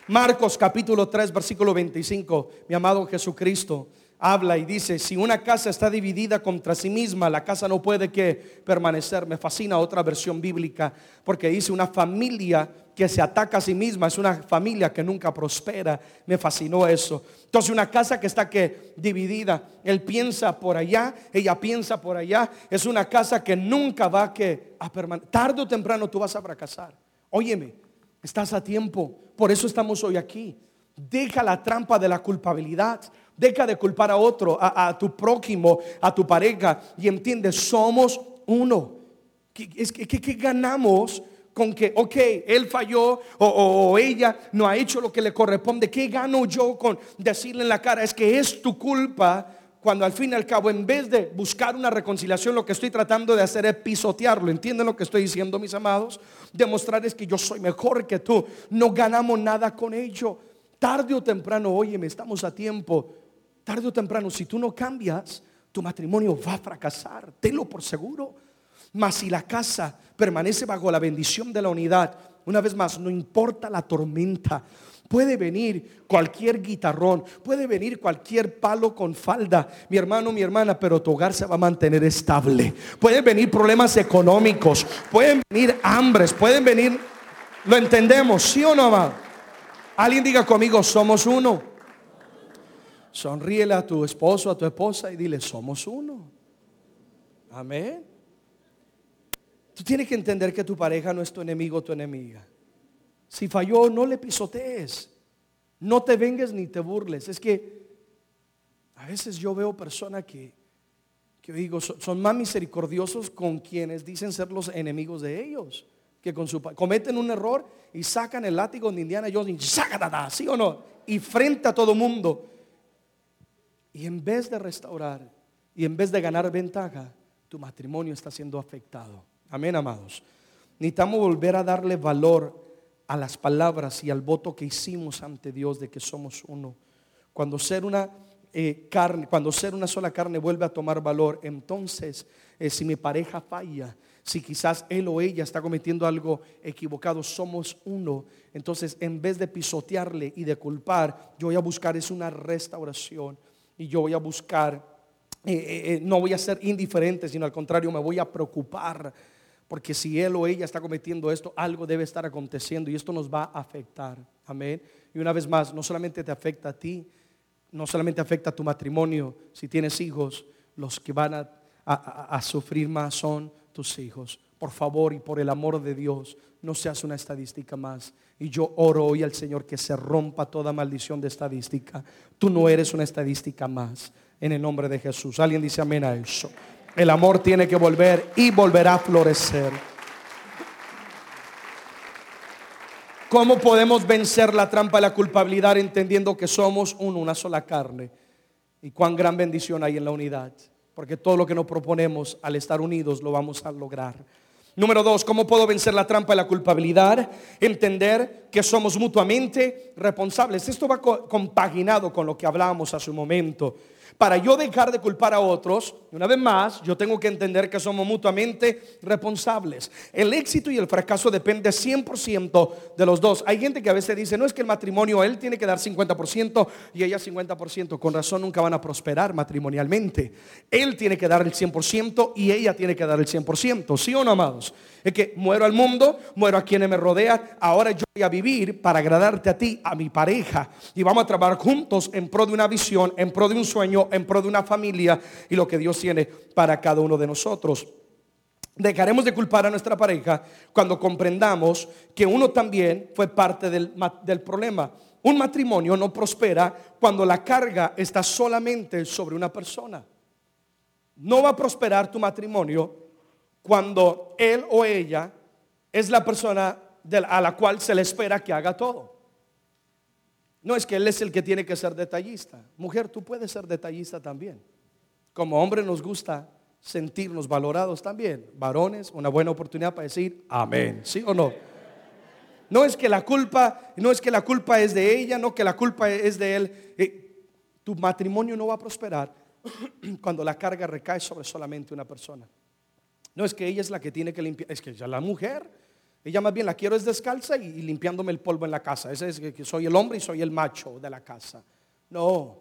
Marcos capítulo 3, versículo 25, mi amado Jesucristo habla y dice, si una casa está dividida contra sí misma, la casa no puede que permanecer. Me fascina otra versión bíblica porque dice una familia que se ataca a sí misma es una familia que nunca prospera. Me fascinó eso. Entonces una casa que está que dividida, él piensa por allá, ella piensa por allá, es una casa que nunca va que a permanecer. Tarde o temprano tú vas a fracasar. Óyeme, estás a tiempo por eso estamos hoy aquí. Deja la trampa de la culpabilidad. Deja de culpar a otro, a, tu prójimo, a tu pareja. Y entiende, somos uno. ¿Qué, ganamos con que, ok, él falló o, o, ella no ha hecho lo que le corresponde? ¿Qué gano yo con decirle en la cara? Es que es tu culpa cuando al fin y al cabo, en vez de buscar una reconciliación, lo que estoy tratando de hacer es pisotearlo. ¿Entienden lo que estoy diciendo, mis amados? Demostrar es que yo soy mejor que tú. No ganamos nada con ello. Tarde o temprano, óyeme, estamos a tiempo. Tarde o temprano, si tú no cambias, tu matrimonio va a fracasar. Tenlo por seguro. Mas si la casa permanece bajo la bendición de la unidad, una vez más, no importa la tormenta, Puede venir cualquier guitarrón, puede venir cualquier palo con falda, mi hermano, mi hermana, pero tu hogar se va a mantener estable. Pueden venir problemas económicos, pueden venir hambres, pueden venir, lo entendemos, ¿sí o no, amado? Alguien diga conmigo, somos uno. Sonríele a tu esposo, a tu esposa y dile, somos uno. Amén. Tú tienes que entender que tu pareja no es tu enemigo tu enemiga. Si falló, no le pisotees. No te vengues ni te burles. Es que a veces yo veo personas que, que digo, son, más misericordiosos con quienes dicen ser los enemigos de ellos. Que con su cometen un error y sacan el látigo de Indiana Jones y ¿sí o no? Y frente a todo mundo. Y en vez de restaurar, y en vez de ganar ventaja, tu matrimonio está siendo afectado. Amén, amados. Necesitamos volver a darle valor a las palabras y al voto que hicimos ante Dios de que somos uno. Cuando ser una eh, carne, cuando ser una sola carne vuelve a tomar valor, entonces eh, si mi pareja falla, si quizás él o ella está cometiendo algo equivocado, somos uno. Entonces, en vez de pisotearle y de culpar, yo voy a buscar es una restauración y yo voy a buscar, eh, no voy a ser indiferente, sino al contrario, me voy a preocupar porque si él o ella está cometiendo esto, algo debe estar aconteciendo y esto nos va a afectar. Amén. Y una vez más, no solamente te afecta a ti, no solamente afecta a tu matrimonio, si tienes hijos, los que van a, a, sufrir más son tus hijos. Por favor y por el amor de Dios, no seas una estadística más. Y yo oro hoy al Señor que se rompa toda maldición de estadística. Tú no eres una estadística más. En el nombre de Jesús. Alguien dice amén a eso. El amor tiene que volver y volverá a florecer. ¿Cómo podemos vencer la trampa de la culpabilidad entendiendo que somos una sola carne? Y cuán gran bendición hay en la unidad. Porque todo lo que nos proponemos al estar unidos lo vamos a lograr. Número dos, ¿cómo puedo vencer la trampa de la culpabilidad? Entender que somos mutuamente responsables. Esto va compaginado con lo que hablábamos hace un momento. Para yo dejar de culpar a otros, una vez más, yo tengo que entender que somos mutuamente responsables. El éxito y el fracaso depende 100% de los dos. Hay gente que a veces dice, no es que el matrimonio, él tiene que dar 50% y ella 50%. Con razón nunca van a prosperar matrimonialmente. Él tiene que dar el 100% y ella tiene que dar el 100%. ¿Sí o no, amados? Es que muero al mundo, muero a quienes me rodean. Ahora yo a vivir para agradarte a ti, a mi pareja. Y vamos a trabajar juntos en pro de una visión, en pro de un sueño, en pro de una familia y lo que Dios tiene para cada uno de nosotros. Dejaremos de culpar a nuestra pareja cuando comprendamos que uno también fue parte del, del problema. Un matrimonio no prospera cuando la carga está solamente sobre una persona. No va a prosperar tu matrimonio cuando él o ella es la persona a la cual se le espera que haga todo. No es que él es el que tiene que ser detallista. Mujer, tú puedes ser detallista también. Como hombre nos gusta sentirnos valorados también. Varones, una buena oportunidad para decir amén. ¿Sí o no? No es que la culpa, no es que la culpa es de ella, no que la culpa es de él. Eh, tu matrimonio no va a prosperar cuando la carga recae sobre solamente una persona. No es que ella es la que tiene que limpiar, es que ya la mujer, ella más bien la quiero es descalza y, limpiándome el polvo en la casa. Ese es que soy el hombre y soy el macho de la casa. No,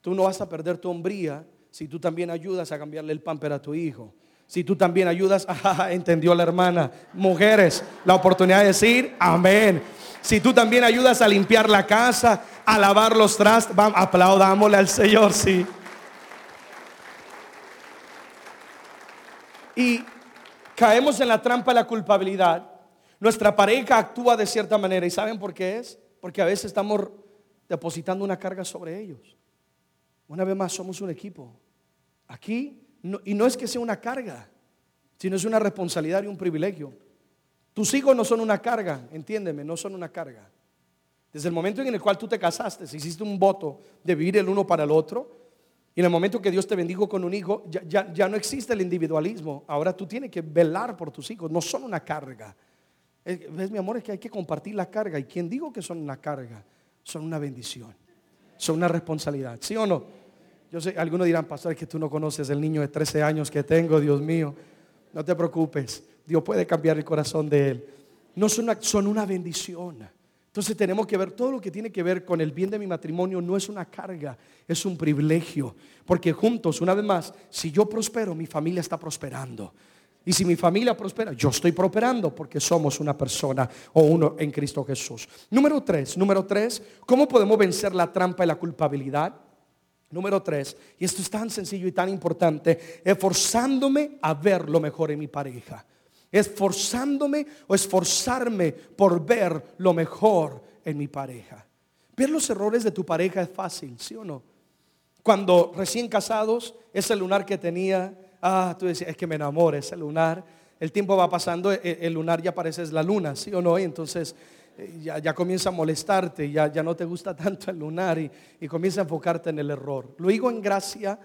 tú no vas a perder tu hombría si tú también ayudas a cambiarle el pamper a tu hijo. Si tú también ayudas, entendió la hermana. Mujeres, la oportunidad de decir amén. Si tú también ayudas a limpiar la casa, a lavar los trastos, aplaudámosle al Señor, sí. y caemos en la trampa de la culpabilidad, nuestra pareja actúa de cierta manera. ¿Y saben por qué es? Porque a veces estamos depositando una carga sobre ellos. Una vez más, somos un equipo. Aquí, y no es que sea una carga, sino es una responsabilidad y un privilegio. Tus hijos no son una carga, entiéndeme, no son una carga. Desde el momento en el cual tú te casaste, si hiciste un voto de vivir el uno para el otro, y en el momento que Dios te bendijo con un hijo, ya, ya, no existe el individualismo. Ahora tú tienes que velar por tus hijos, no son una carga. ¿Ves, mi amor? Es que hay que compartir la carga. ¿Y quien digo que son una carga? Son una bendición. Son una responsabilidad. ¿Sí o no? Yo sé, algunos dirán, pastor, es que tú no conoces el niño de 13 años que tengo, Dios mío. No te preocupes. Dios puede cambiar el corazón de él. No son una, son una bendición. Entonces tenemos que ver todo lo que tiene que ver con el bien de mi matrimonio no es una carga, es un privilegio. Porque juntos, una vez más, si yo prospero, mi familia está prosperando. Y si mi familia prospera, yo estoy prosperando porque somos una persona o uno en Cristo Jesús. Número tres, número tres, ¿cómo podemos vencer la trampa y la culpabilidad? Número tres, y esto es tan sencillo y tan importante, esforzándome a ver lo mejor en mi pareja esforzándome o esforzarme por ver lo mejor en mi pareja. Ver los errores de tu pareja es fácil, ¿sí o no? Cuando recién casados, ese lunar que tenía, ah, tú decías, es que me enamora ese lunar. El tiempo va pasando, e, el, lunar ya parece la luna, ¿sí o no? Y entonces eh, ya, comienza a molestarte, ya, ya no te gusta tanto el lunar y, y comienza a enfocarte en el error. Luego en gracia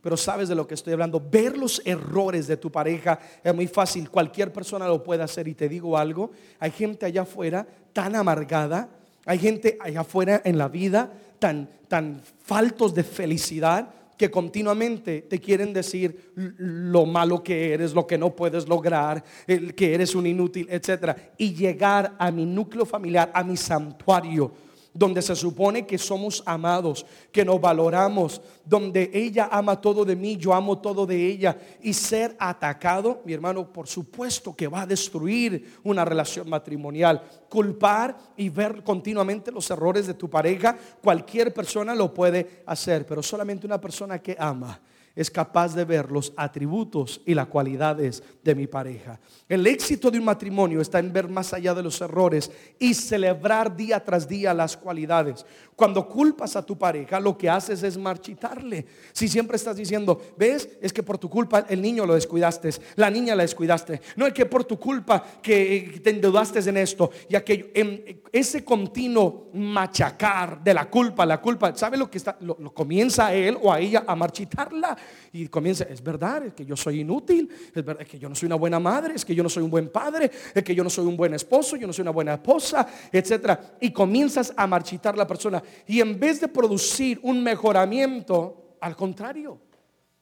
pero sabes de lo que estoy hablando. Ver los errores de tu pareja es muy fácil. Cualquier persona lo puede hacer. Y te digo algo, hay gente allá afuera tan amargada, hay gente allá afuera en la vida tan, tan faltos de felicidad que continuamente te quieren decir lo malo que eres, lo que no puedes lograr, que eres un inútil, etc. Y llegar a mi núcleo familiar, a mi santuario donde se supone que somos amados, que nos valoramos, donde ella ama todo de mí, yo amo todo de ella, y ser atacado, mi hermano, por supuesto que va a destruir una relación matrimonial. Culpar y ver continuamente los errores de tu pareja, cualquier persona lo puede hacer, pero solamente una persona que ama es capaz de ver los atributos y las cualidades de mi pareja. El éxito de un matrimonio está en ver más allá de los errores y celebrar día tras día las cualidades. Cuando culpas a tu pareja, lo que haces es marchitarle. Si siempre estás diciendo, ves, es que por tu culpa el niño lo descuidaste, la niña la descuidaste. No es que por tu culpa que te endeudaste en esto y aquello. En ese continuo machacar de la culpa, la culpa, ¿sabe lo que está? Lo, comienza a él o a ella a marchitarla y comienza, es verdad, es que yo soy inútil, es verdad, que yo no soy una buena madre, es que yo no soy un buen padre, es que yo no soy un buen esposo, yo no soy una buena esposa, etcétera. Y comienzas a marchitar la persona. Y en vez de producir un mejoramiento, al contrario,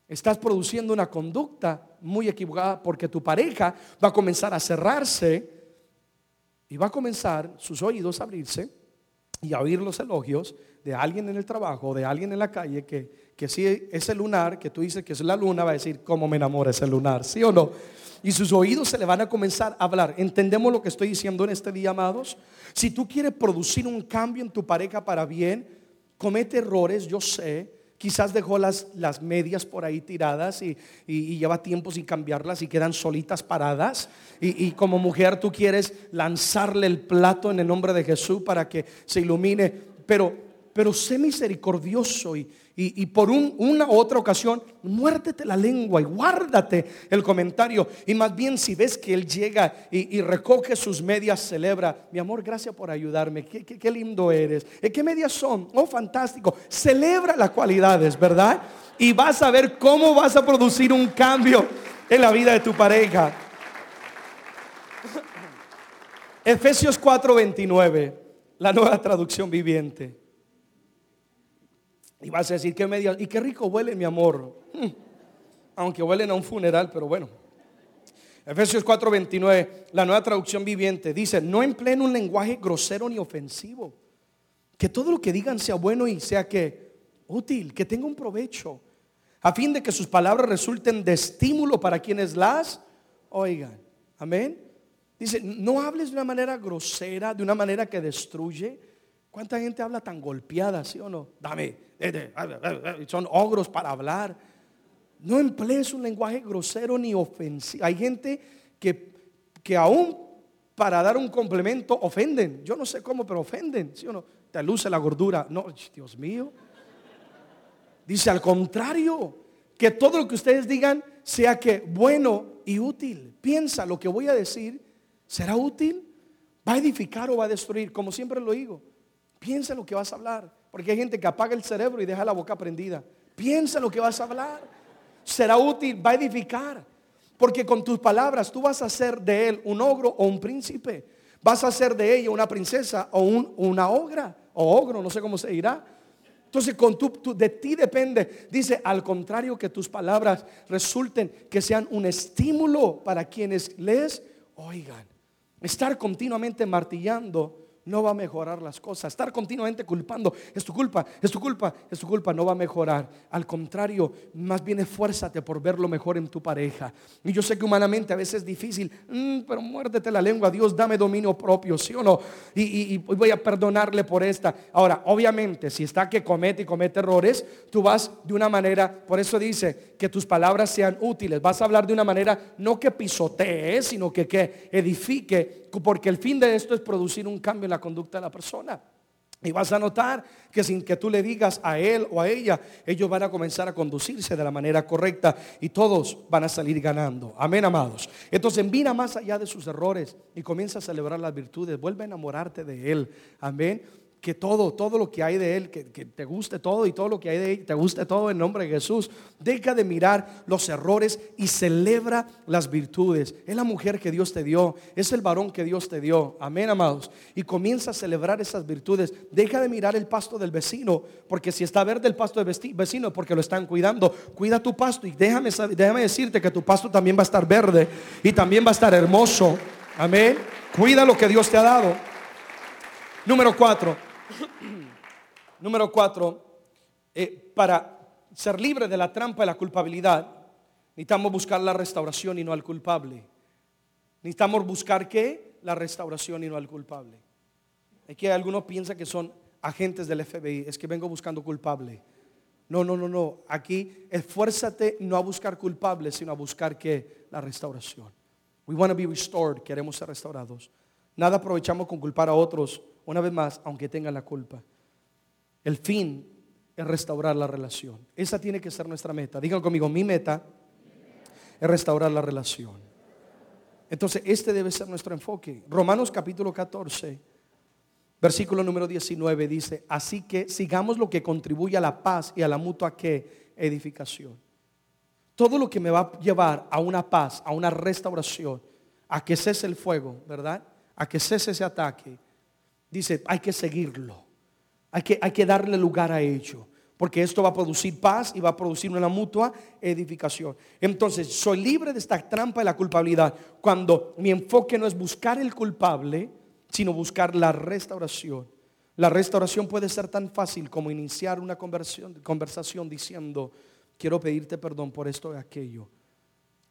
estás produciendo una conducta muy equivocada porque tu pareja va a comenzar a cerrarse y va a comenzar sus oídos a abrirse y a oír los elogios de alguien en el trabajo, de alguien en la calle que, que si ese lunar, que tú dices que es la luna, va a decir, ¿cómo me enamora ese lunar? ¿Sí o no? Y sus oídos se le van a comenzar a hablar. ¿Entendemos lo que estoy diciendo en este día, amados? Si tú quieres producir un cambio en tu pareja para bien, comete errores, yo sé. Quizás dejó las, las medias por ahí tiradas y, lleva tiempo sin cambiarlas y quedan solitas paradas. Y, y, como mujer tú quieres lanzarle el plato en el nombre de Jesús para que se ilumine. Pero, pero sé misericordioso y, y, por una u otra ocasión, muérdete la lengua y guárdate el comentario. Y más bien si ves que él llega y, recoge sus medias, celebra, mi amor, gracias por ayudarme, qué, lindo eres. Eh, ¿Qué medias son? Oh, fantástico. Celebra las cualidades, ¿verdad? Y vas a ver cómo vas a producir un cambio en la vida de tu pareja. Efesios 4:29, la nueva traducción viviente. Y vas a decir, ¿qué media? Y qué rico huele, mi amor. Hmm. Aunque huelen a un funeral, pero bueno. Efesios 4:29, la nueva traducción viviente, dice, no empleen un lenguaje grosero ni ofensivo. Que todo lo que digan sea bueno y sea que útil, que tenga un provecho, a fin de que sus palabras resulten de estímulo para quienes las oigan. Amén. Dice, no hables de una manera grosera, de una manera que destruye. ¿Cuánta gente habla tan golpeada, sí o no? Dame, son ogros para hablar. No emplees un lenguaje grosero ni ofensivo. Hay gente que, que aún para dar un complemento ofenden. Yo no sé cómo, pero ofenden. ¿sí o no? Te luce la gordura. No, Dios mío. Dice al contrario, que todo lo que ustedes digan sea que bueno y útil. Piensa, lo que voy a decir, ¿será útil? ¿Va a edificar o va a destruir? Como siempre lo digo. Piensa lo que vas a hablar. Porque hay gente que apaga el cerebro y deja la boca prendida. Piensa lo que vas a hablar. Será útil, va a edificar. Porque con tus palabras tú vas a hacer de él un ogro o un príncipe. Vas a hacer de ella una princesa o una ogra o ogro, no sé cómo se dirá. Entonces, con tu, de ti depende. Dice, al contrario, que tus palabras resulten que sean un estímulo para quienes les oigan. Estar continuamente martillando no va a mejorar las cosas. Estar continuamente culpando, es tu culpa, es tu culpa, es tu culpa, no va a mejorar. Al contrario, más bien esfuérzate por ver lo mejor en tu pareja. Y yo sé que humanamente a veces es difícil, mm, pero muérdete la lengua, Dios dame dominio propio, ¿sí o no? Y, y voy a perdonarle por esta. Ahora, obviamente, si está que comete y comete errores, tú vas de una manera, por eso dice que tus palabras sean útiles. Vas a hablar de una manera no que pisotee, sino que, que edifique porque el fin de esto es producir un cambio en la conducta de la persona. Y vas a notar que sin que tú le digas a él o a ella, ellos van a comenzar a conducirse de la manera correcta y todos van a salir ganando. Amén, amados. Entonces mira más allá de sus errores y comienza a celebrar las virtudes. Vuelve a enamorarte de él. Amén. Que todo, todo lo que hay de Él, que, te guste todo y todo lo que hay de Él, te guste todo en nombre de Jesús. Deja de mirar los errores y celebra las virtudes. Es la mujer que Dios te dio, es el varón que Dios te dio. Amén, amados. Y comienza a celebrar esas virtudes. Deja de mirar el pasto del vecino, porque si está verde el pasto del vecino, porque lo están cuidando. Cuida tu pasto y déjame, déjame decirte que tu pasto también va a estar verde y también va a estar hermoso. Amén. Cuida lo que Dios te ha dado. Número cuatro. Número cuatro, eh, para ser libre de la trampa de la culpabilidad, necesitamos buscar la restauración y no al culpable. Necesitamos buscar qué? La restauración y no al culpable. Que algunos piensan que son agentes del FBI, es que vengo buscando culpable. No, no, no, no. Aquí esfuérzate no a buscar culpable, sino a buscar que la restauración. We want to be restored, queremos ser restaurados. Nada aprovechamos con culpar a otros, una vez más, aunque tengan la culpa. El fin es restaurar la relación. Esa tiene que ser nuestra meta. Digan conmigo, mi meta es restaurar la relación. Entonces, este debe ser nuestro enfoque. Romanos capítulo 14, versículo número 19 dice, así que sigamos lo que contribuye a la paz y a la mutua edificación. Todo lo que me va a llevar a una paz, a una restauración, a que cese el fuego, ¿verdad? A que cese ese ataque. Dice, hay que seguirlo. Hay que, hay que darle lugar a ello. Porque esto va a producir paz y va a producir una mutua edificación. Entonces, soy libre de esta trampa de la culpabilidad cuando mi enfoque no es buscar el culpable, sino buscar la restauración. La restauración puede ser tan fácil como iniciar una conversación diciendo, quiero pedirte perdón por esto y aquello,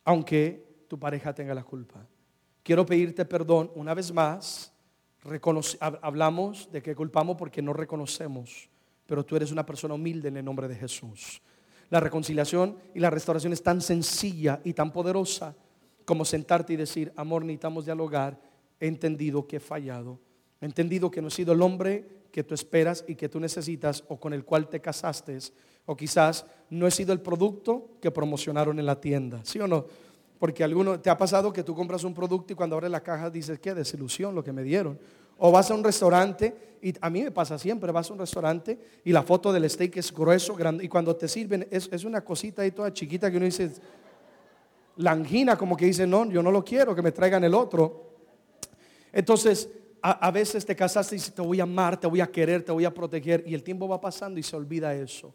aunque tu pareja tenga la culpa. Quiero pedirte perdón una vez más hablamos de que culpamos porque no reconocemos, pero tú eres una persona humilde en el nombre de Jesús. La reconciliación y la restauración es tan sencilla y tan poderosa como sentarte y decir, amor, necesitamos dialogar, he entendido que he fallado, he entendido que no he sido el hombre que tú esperas y que tú necesitas o con el cual te casaste, o quizás no he sido el producto que promocionaron en la tienda, ¿sí o no? Porque alguno te ha pasado que tú compras un producto y cuando abres la caja dices, qué desilusión lo que me dieron. O vas a un restaurante y a mí me pasa siempre, vas a un restaurante y la foto del steak es grueso, grande y cuando te sirven es, es una cosita ahí toda chiquita que uno dice, la angina como que dice, no, yo no lo quiero, que me traigan el otro. Entonces, a, a, veces te casaste y dices, te voy a amar, te voy a querer, te voy a proteger y el tiempo va pasando y se olvida eso.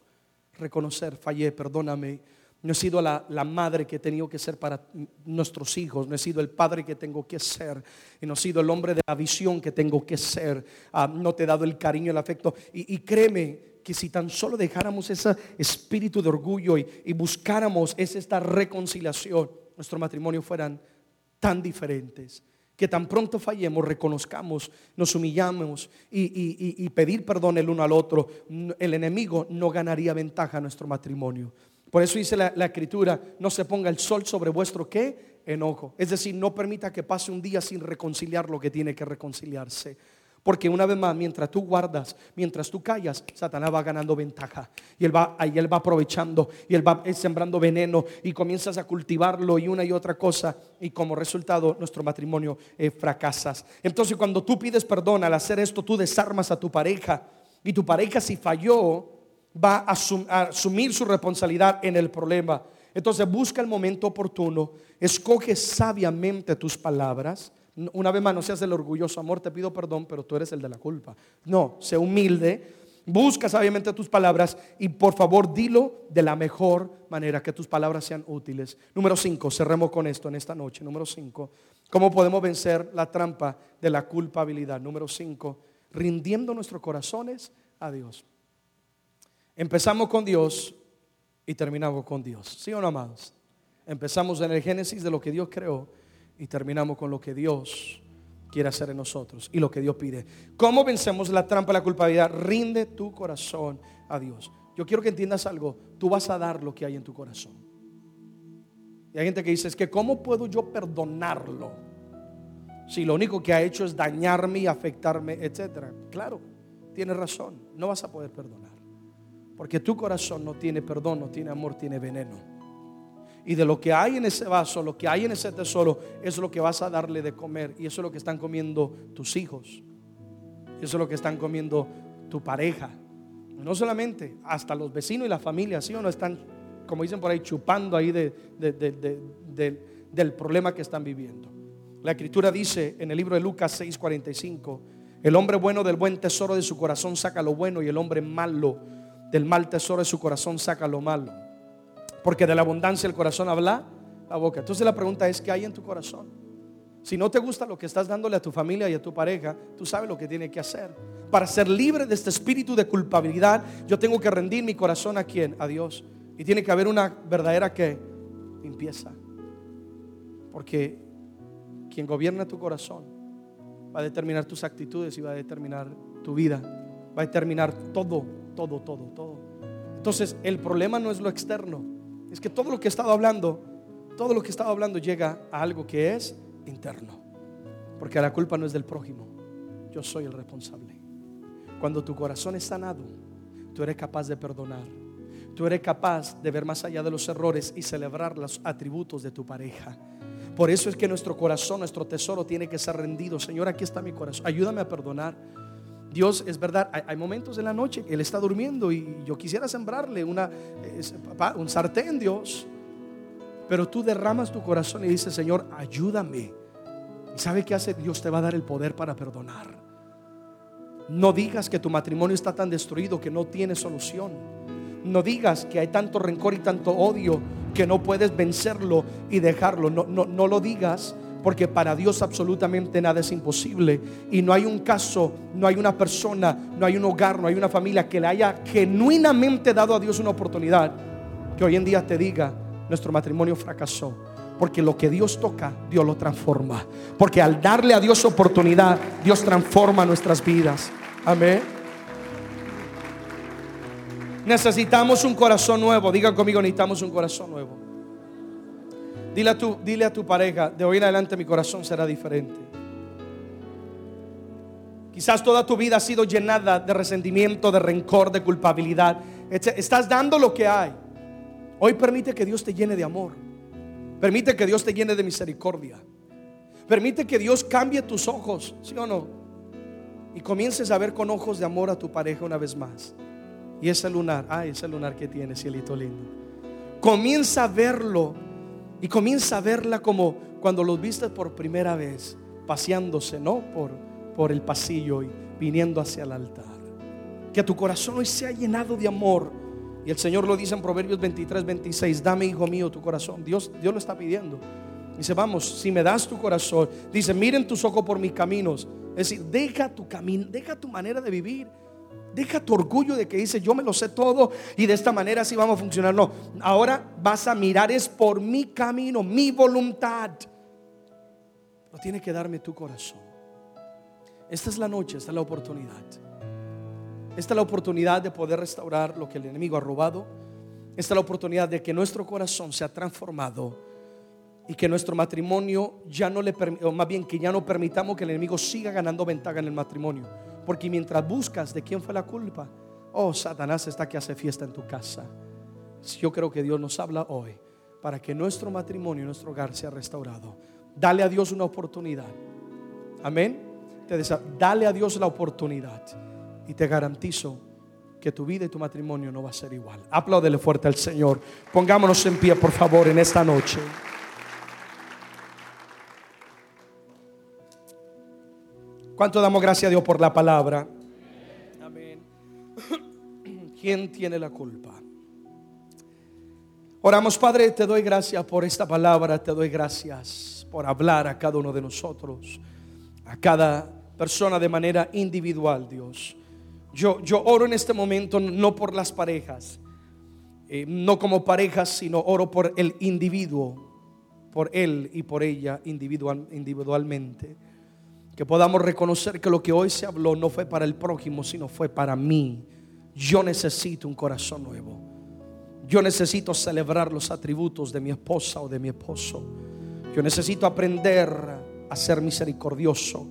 Reconocer, fallé, perdóname no he sido la, madre que he tenido que ser para nuestros hijos. No he sido el padre que tengo que ser. Y no he sido el hombre de la visión que tengo que ser. Ah, no te he dado el cariño, el afecto. Y, créeme que si tan solo dejáramos ese espíritu de orgullo y, buscáramos esta reconciliación, nuestro matrimonio fueran tan diferentes. Que tan pronto fallemos, reconozcamos, nos humillamos y, y pedir perdón el uno al otro. El enemigo no ganaría ventaja a nuestro matrimonio. Por eso dice la, escritura, no se ponga el sol sobre vuestro qué enojo. Es decir, no permita que pase un día sin reconciliar lo que tiene que reconciliarse. Porque una vez más, mientras tú guardas, mientras tú callas, Satanás va ganando ventaja. Y él va, ahí él va aprovechando y él va sembrando veneno y comienzas a cultivarlo y una y otra cosa. Y como resultado, nuestro matrimonio eh, fracasas. Entonces, cuando tú pides perdón al hacer esto, tú desarmas a tu pareja. Y tu pareja, si falló, va a, asumir su responsabilidad en el problema. Entonces busca el momento oportuno, escoge sabiamente tus palabras. Una vez más, no seas el orgulloso, amor, te pido perdón, pero tú eres el de la culpa. No, sé humilde, busca sabiamente tus palabras y por favor dilo de la mejor manera, que tus palabras sean útiles. Número 5, cerremos con esto en esta noche. Número 5, ¿cómo podemos vencer la trampa de la culpabilidad? Número 5, rindiendo nuestros corazones a Dios. Empezamos con Dios y terminamos con Dios. ¿Sí o no, amados? Empezamos en el Génesis de lo que Dios creó y terminamos con lo que Dios quiere hacer en nosotros y lo que Dios pide. ¿Cómo vencemos la trampa de la culpabilidad? Rinde tu corazón a Dios. Yo quiero que entiendas algo. Tú vas a dar lo que hay en tu corazón. Y hay gente que dice, es que ¿cómo puedo yo perdonarlo? Si lo único que ha hecho es dañarme y afectarme, etcétera. Claro, tienes razón. No vas a poder perdonar. Porque tu corazón no tiene perdón, no tiene amor, tiene veneno. Y de lo que hay en ese vaso, lo que hay en ese tesoro, es lo que vas a darle de comer. Y eso es lo que están comiendo tus hijos. Eso es lo que están comiendo tu pareja. No solamente, hasta los vecinos y la familia, ¿sí o no? Están, como dicen por ahí, chupando ahí del problema que están viviendo. La escritura dice en el libro de Lucas 6:45, el hombre bueno del buen tesoro de su corazón saca lo bueno y el hombre malo del mal tesoro de su corazón saca lo malo. Porque de la abundancia el corazón habla la boca. Entonces la pregunta es, ¿qué hay en tu corazón? Si no te gusta lo que estás dándole a tu familia y a tu pareja, tú sabes lo que tiene que hacer. Para ser libre de este espíritu de culpabilidad, yo tengo que rendir mi corazón a quién? A Dios. Y tiene que haber una verdadera que limpieza. Porque quien gobierna tu corazón va a determinar tus actitudes y va a determinar tu vida. Va a determinar todo, todo, todo, todo. Entonces, el problema no es lo externo. Es que todo lo que he estado hablando, todo lo que he estado hablando llega a algo que es interno. Porque la culpa no es del prójimo. Yo soy el responsable. Cuando tu corazón es sanado, tú eres capaz de perdonar. Tú eres capaz de ver más allá de los errores y celebrar los atributos de tu pareja. Por eso es que nuestro corazón, nuestro tesoro tiene que ser rendido. Señor, aquí está mi corazón. Ayúdame a perdonar. Dios es verdad, hay, momentos en la noche Él está durmiendo y yo quisiera sembrarle una, un sartén, Dios. Pero tú derramas tu corazón y dices, Señor, ayúdame. ¿Y sabe qué hace? Dios te va a dar el poder para perdonar. No digas que tu matrimonio está tan destruido que no tiene solución. No digas que hay tanto rencor y tanto odio que no puedes vencerlo y dejarlo. No, no, no lo digas porque para Dios absolutamente nada es imposible. Y no hay un caso, no hay una persona, no hay un hogar, no hay una familia que le haya genuinamente dado a Dios una oportunidad que hoy en día te diga, nuestro matrimonio fracasó. Porque lo que Dios toca, Dios lo transforma. Porque al darle a Dios oportunidad, Dios transforma nuestras vidas. Amén. Necesitamos un corazón nuevo. Diga conmigo, necesitamos un corazón nuevo. Dile a, tu, dile a tu pareja, de hoy en adelante mi corazón será diferente. Quizás toda tu vida ha sido llenada de resentimiento, de rencor, de culpabilidad. Estás dando lo que hay. Hoy permite que Dios te llene de amor. Permite que Dios te llene de misericordia. Permite que Dios cambie tus ojos, ¿sí o no? Y comiences a ver con ojos de amor a tu pareja una vez más. Y ese lunar, ay, ese lunar que tiene, cielito lindo. Comienza a verlo y comienza a verla como cuando los viste por primera vez, paseándose, ¿no? Por, por el pasillo y viniendo hacia el altar. Que tu corazón hoy sea llenado de amor y el Señor lo dice en Proverbios 23, 26, dame, hijo mío, tu corazón. Dios, Dios lo está pidiendo. Dice, vamos, si me das tu corazón, dice, miren tus ojos por mis caminos. Es decir, deja tu camino, deja tu manera de vivir. Deja tu orgullo de que dice, yo me lo sé todo y de esta manera así vamos a funcionar. No, ahora vas a mirar es por mi camino, mi voluntad. No tiene que darme tu corazón. Esta es la noche, esta es la oportunidad. Esta es la oportunidad de poder restaurar lo que el enemigo ha robado. Esta es la oportunidad de que nuestro corazón sea transformado y que nuestro matrimonio ya no le o más bien que ya no permitamos que el enemigo siga ganando ventaja en el matrimonio. Porque mientras buscas de quién fue la culpa, oh, Satanás está que hace fiesta en tu casa. Yo creo que Dios nos habla hoy para que nuestro matrimonio, nuestro hogar sea restaurado. Dale a Dios una oportunidad. Amén. Dale a Dios la oportunidad. Y te garantizo que tu vida y tu matrimonio no va a ser igual. Apláudele fuerte al Señor. Pongámonos en pie, por favor, en esta noche. ¿Cuánto damos gracias a Dios por la palabra? Amén. ¿Quién tiene la culpa? Oramos, Padre, te doy gracias por esta palabra, te doy gracias por hablar a cada uno de nosotros, a cada persona de manera individual, Dios. Yo, yo oro en este momento no por las parejas, eh, no como parejas, sino oro por el individuo, por él y por ella individual, individualmente. Que podamos reconocer que lo que hoy se habló no fue para el prójimo, sino fue para mí. Yo necesito un corazón nuevo. Yo necesito celebrar los atributos de mi esposa o de mi esposo. Yo necesito aprender a ser misericordioso.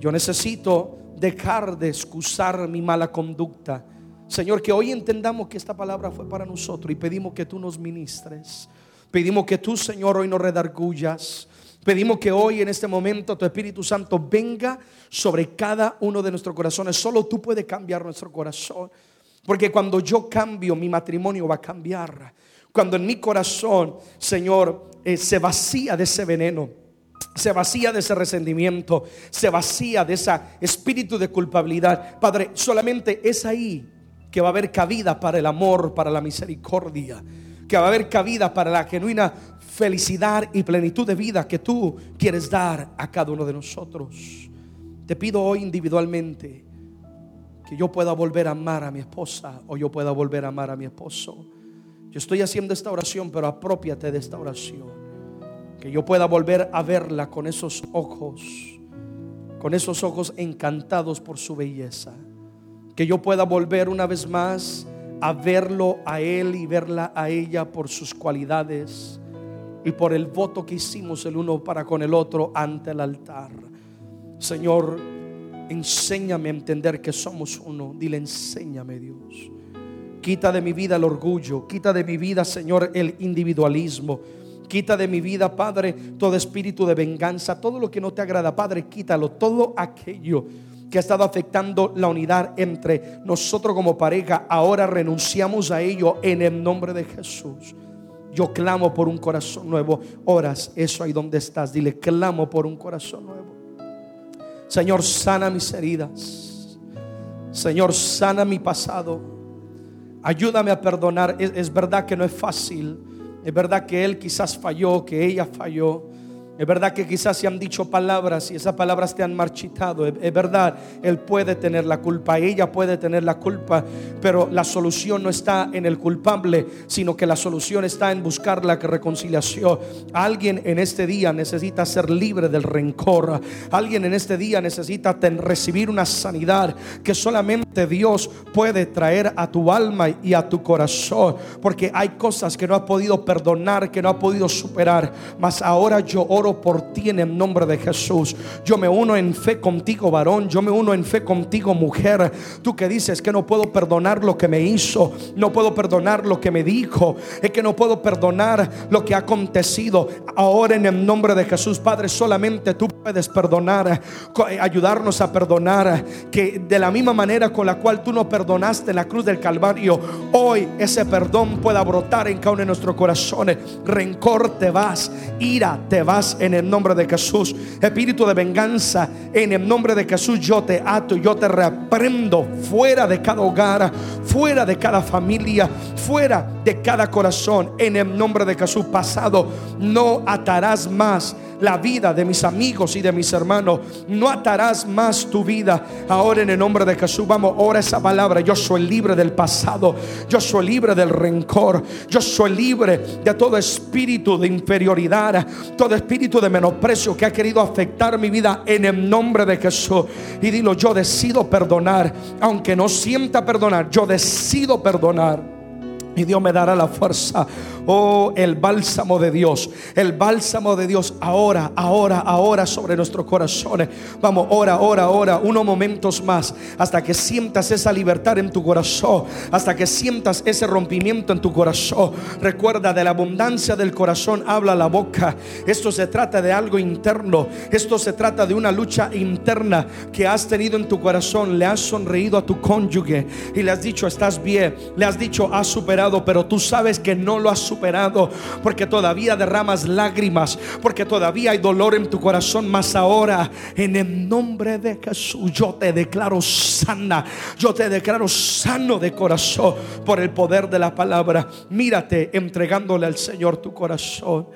Yo necesito dejar de excusar mi mala conducta. Señor, que hoy entendamos que esta palabra fue para nosotros y pedimos que tú nos ministres. Pedimos que tú, Señor, hoy nos redargullas. Pedimos que hoy en este momento tu Espíritu Santo venga sobre cada uno de nuestros corazones. Solo tú puedes cambiar nuestro corazón. Porque cuando yo cambio, mi matrimonio va a cambiar. Cuando en mi corazón, Señor, eh, se vacía de ese veneno, se vacía de ese resentimiento, se vacía de ese espíritu de culpabilidad. Padre, solamente es ahí que va a haber cabida para el amor, para la misericordia, que va a haber cabida para la genuina felicidad y plenitud de vida que tú quieres dar a cada uno de nosotros. Te pido hoy individualmente que yo pueda volver a amar a mi esposa o yo pueda volver a amar a mi esposo. Yo estoy haciendo esta oración, pero apropiate de esta oración. Que yo pueda volver a verla con esos ojos, con esos ojos encantados por su belleza. Que yo pueda volver una vez más a verlo a él y verla a ella por sus cualidades y por el voto que hicimos el uno para con el otro ante el altar. Señor, enséñame a entender que somos uno. Dile, enséñame Dios. Quita de mi vida el orgullo, quita de mi vida, Señor, el individualismo. Quita de mi vida, Padre, todo espíritu de venganza, todo lo que no te agrada, Padre, quítalo, todo aquello que ha estado afectando la unidad entre nosotros como pareja. Ahora renunciamos a ello en el nombre de Jesús. Yo clamo por un corazón nuevo. Oras, eso ahí donde estás. Dile, clamo por un corazón nuevo. Señor, sana mis heridas. Señor, sana mi pasado. Ayúdame a perdonar. Es, es, verdad que no es fácil. Es verdad que él quizás falló, que ella falló. Es verdad que quizás se han dicho palabras y esas palabras te han marchitado. Es, verdad, él puede tener la culpa, ella puede tener la culpa, pero la solución no está en el culpable, sino que la solución está en buscar la reconciliación. Alguien en este día necesita ser libre del rencor. Alguien en este día necesita recibir una sanidad que solamente Dios puede traer a tu alma y a tu corazón, porque hay cosas que no has podido perdonar, que no has podido superar, mas ahora yo oro por ti en el nombre de Jesús. Yo me uno en fe contigo, varón. Yo me uno en fe contigo, mujer. Tú que dices que no puedo perdonar lo que me hizo, no puedo perdonar lo que me dijo, es que no puedo perdonar lo que ha acontecido. Ahora en el nombre de Jesús, Padre, solamente tú puedes perdonar, eh, ayudarnos a perdonar. Que de la misma manera con la cual tú nos perdonaste en la cruz del Calvario, hoy ese perdón pueda brotar en cada uno de nuestros corazones. Rencor te vas, ira te vas en el nombre de Jesús. Espíritu de venganza, en el nombre de Jesús yo te ato, yo te reprendo fuera de cada hogar, fuera de cada familia, fuera de cada corazón. En el nombre de Jesús pasado, no atarás más la vida de mis amigos y de mis hermanos. No atarás más tu vida. Ahora en el nombre de Jesús, vamos, ora esa palabra. Yo soy libre del pasado. Yo soy libre del rencor. Yo soy libre de todo espíritu de inferioridad, todo espíritu de menosprecio que ha querido afectar mi vida en el nombre de Jesús. Y dilo, yo decido perdonar, aunque no sienta perdonar, yo decido perdonar. Y Dios me dará la fuerza. Oh, el bálsamo de Dios. El bálsamo de Dios ahora, ahora, ahora sobre nuestros corazones. Vamos, ora, ora, ora. Unos momentos más. Hasta que sientas esa libertad en tu corazón. Hasta que sientas ese rompimiento en tu corazón. Recuerda, de la abundancia del corazón habla la boca. Esto se trata de algo interno. Esto se trata de una lucha interna que has tenido en tu corazón. Le has sonreído a tu cónyuge y le has dicho, estás bien. Le has dicho, has superado pero tú sabes que no lo has superado porque todavía derramas lágrimas, porque todavía hay dolor en tu corazón, más ahora en el nombre de Jesús yo te declaro sana, yo te declaro sano de corazón por el poder de la palabra. Mírate entregándole al Señor tu corazón.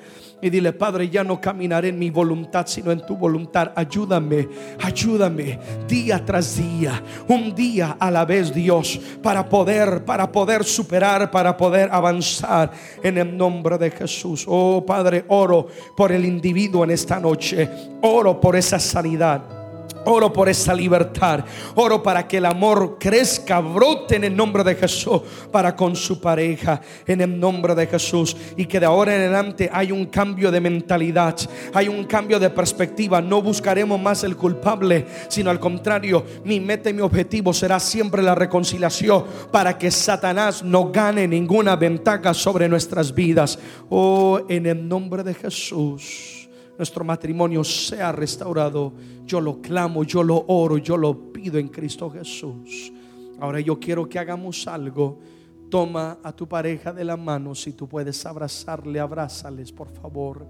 Y dile, Padre, ya no caminaré en mi voluntad, sino en tu voluntad. Ayúdame, ayúdame día tras día, un día a la vez, Dios, para poder, para poder superar, para poder avanzar en el nombre de Jesús. Oh Padre, oro por el individuo en esta noche. Oro por esa sanidad. Oro por esa libertad. Oro para que el amor crezca, brote en el nombre de Jesús para con su pareja, en el nombre de Jesús. Y que de ahora en adelante hay un cambio de mentalidad, hay un cambio de perspectiva. No buscaremos más el culpable, sino al contrario, mi meta y mi objetivo será siempre la reconciliación para que Satanás no gane ninguna ventaja sobre nuestras vidas. Oh, en el nombre de Jesús. Nuestro matrimonio sea restaurado. Yo lo clamo, yo lo oro, yo lo pido en Cristo Jesús. Ahora yo quiero que hagamos algo. Toma a tu pareja de la mano, si tú puedes abrazarle, abrázales, por favor.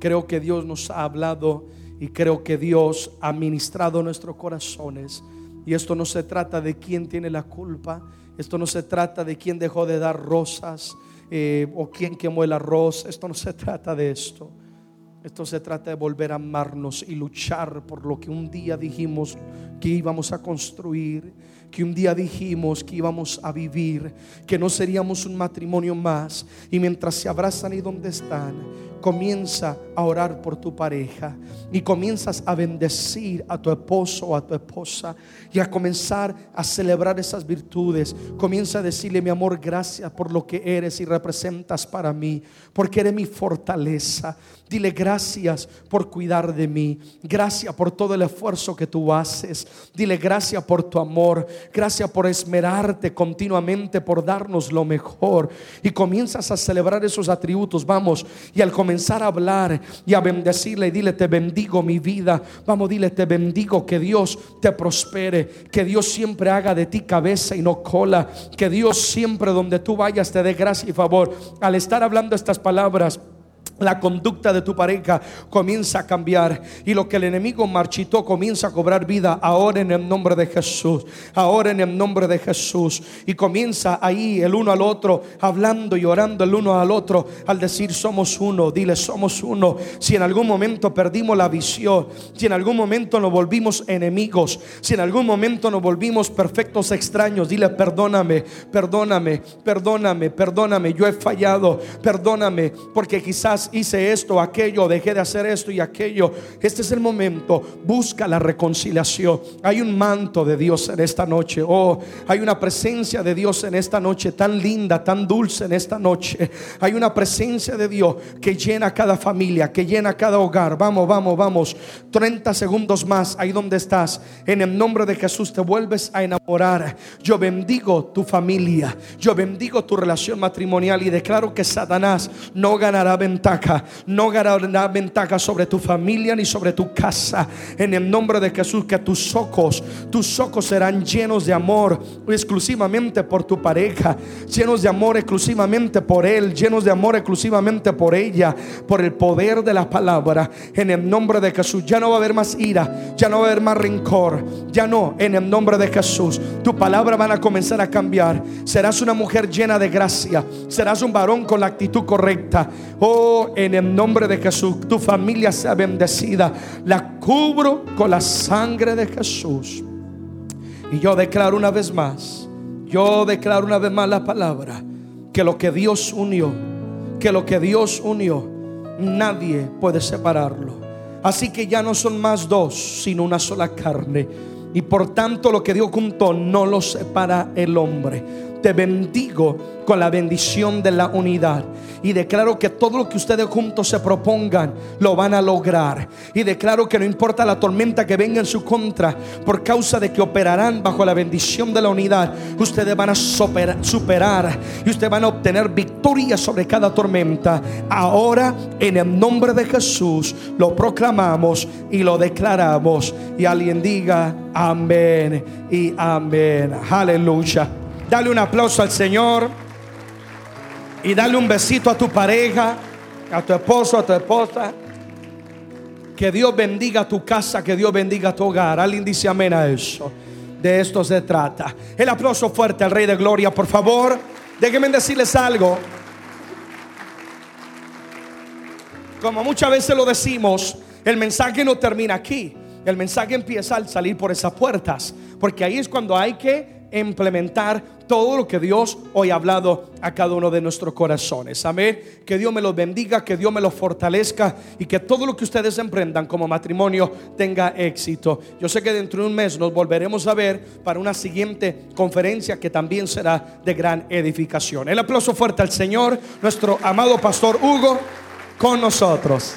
Creo que Dios nos ha hablado y creo que Dios ha ministrado nuestros corazones. Y esto no se trata de quién tiene la culpa, esto no se trata de quién dejó de dar rosas eh, o quién quemó el arroz, esto no se trata de esto. Esto se trata de volver a amarnos y luchar por lo que un día dijimos que íbamos a construir, que un día dijimos que íbamos a vivir, que no seríamos un matrimonio más. Y mientras se abrazan y donde están, comienza a orar por tu pareja y comienzas a bendecir a tu esposo o a tu esposa y a comenzar a celebrar esas virtudes. Comienza a decirle, mi amor, gracias por lo que eres y representas para mí, porque eres mi fortaleza. Dile gracias por cuidar de mí. Gracias por todo el esfuerzo que tú haces. Dile gracias por tu amor. Gracias por esmerarte continuamente, por darnos lo mejor. Y comienzas a celebrar esos atributos. Vamos. Y al comenzar a hablar y a bendecirle, dile, te bendigo mi vida. Vamos, dile, te bendigo. Que Dios te prospere. Que Dios siempre haga de ti cabeza y no cola. Que Dios siempre donde tú vayas te dé gracia y favor. Al estar hablando estas palabras, la conducta de tu pareja comienza a cambiar y lo que el enemigo marchitó comienza a cobrar vida ahora en el nombre de Jesús, ahora en el nombre de Jesús y comienza ahí el uno al otro hablando y orando el uno al otro al decir somos uno, dile somos uno. Si en algún momento perdimos la visión, si en algún momento nos volvimos enemigos, si en algún momento nos volvimos perfectos extraños, dile perdóname, perdóname, perdóname, perdóname, yo he fallado, perdóname porque quizás hice esto, aquello, dejé de hacer esto y aquello. Este es el momento. Busca la reconciliación. Hay un manto de Dios en esta noche. Oh, hay una presencia de Dios en esta noche tan linda, tan dulce en esta noche. Hay una presencia de Dios que llena cada familia, que llena cada hogar. Vamos, vamos, vamos. 30 segundos más ahí donde estás. En el nombre de Jesús te vuelves a enamorar. Yo bendigo tu familia. Yo bendigo tu relación matrimonial y declaro que Satanás no ganará ventaja no ganará ventaja sobre tu familia ni sobre tu casa. En el nombre de Jesús, que tus ojos, tus ojos serán llenos de amor exclusivamente por tu pareja, llenos de amor exclusivamente por él, llenos de amor exclusivamente por ella, por el poder de la palabra. En el nombre de Jesús, ya no va a haber más ira, ya no va a haber más rencor, ya no, en el nombre de Jesús, tu palabra van a comenzar a cambiar. Serás una mujer llena de gracia, serás un varón con la actitud correcta. Oh, en el nombre de Jesús, tu familia sea bendecida. La cubro con la sangre de Jesús. Y yo declaro una vez más, yo declaro una vez más la palabra, que lo que Dios unió, que lo que Dios unió, nadie puede separarlo. Así que ya no son más dos, sino una sola carne. Y por tanto lo que Dios juntó no lo separa el hombre. Te bendigo con la bendición de la unidad. Y declaro que todo lo que ustedes juntos se propongan, lo van a lograr. Y declaro que no importa la tormenta que venga en su contra, por causa de que operarán bajo la bendición de la unidad, ustedes van a superar y ustedes van a obtener victoria sobre cada tormenta. Ahora, en el nombre de Jesús, lo proclamamos y lo declaramos. Y alguien diga amén y amén. Aleluya. Dale un aplauso al Señor y dale un besito a tu pareja, a tu esposo, a tu esposa. Que Dios bendiga tu casa, que Dios bendiga tu hogar. Alguien dice amén a eso. De esto se trata. El aplauso fuerte al Rey de Gloria, por favor. Déjenme decirles algo. Como muchas veces lo decimos, el mensaje no termina aquí. El mensaje empieza al salir por esas puertas. Porque ahí es cuando hay que implementar todo lo que Dios hoy ha hablado a cada uno de nuestros corazones. Amén. Que Dios me los bendiga, que Dios me los fortalezca y que todo lo que ustedes emprendan como matrimonio tenga éxito. Yo sé que dentro de un mes nos volveremos a ver para una siguiente conferencia que también será de gran edificación. El aplauso fuerte al Señor, nuestro amado pastor Hugo, con nosotros.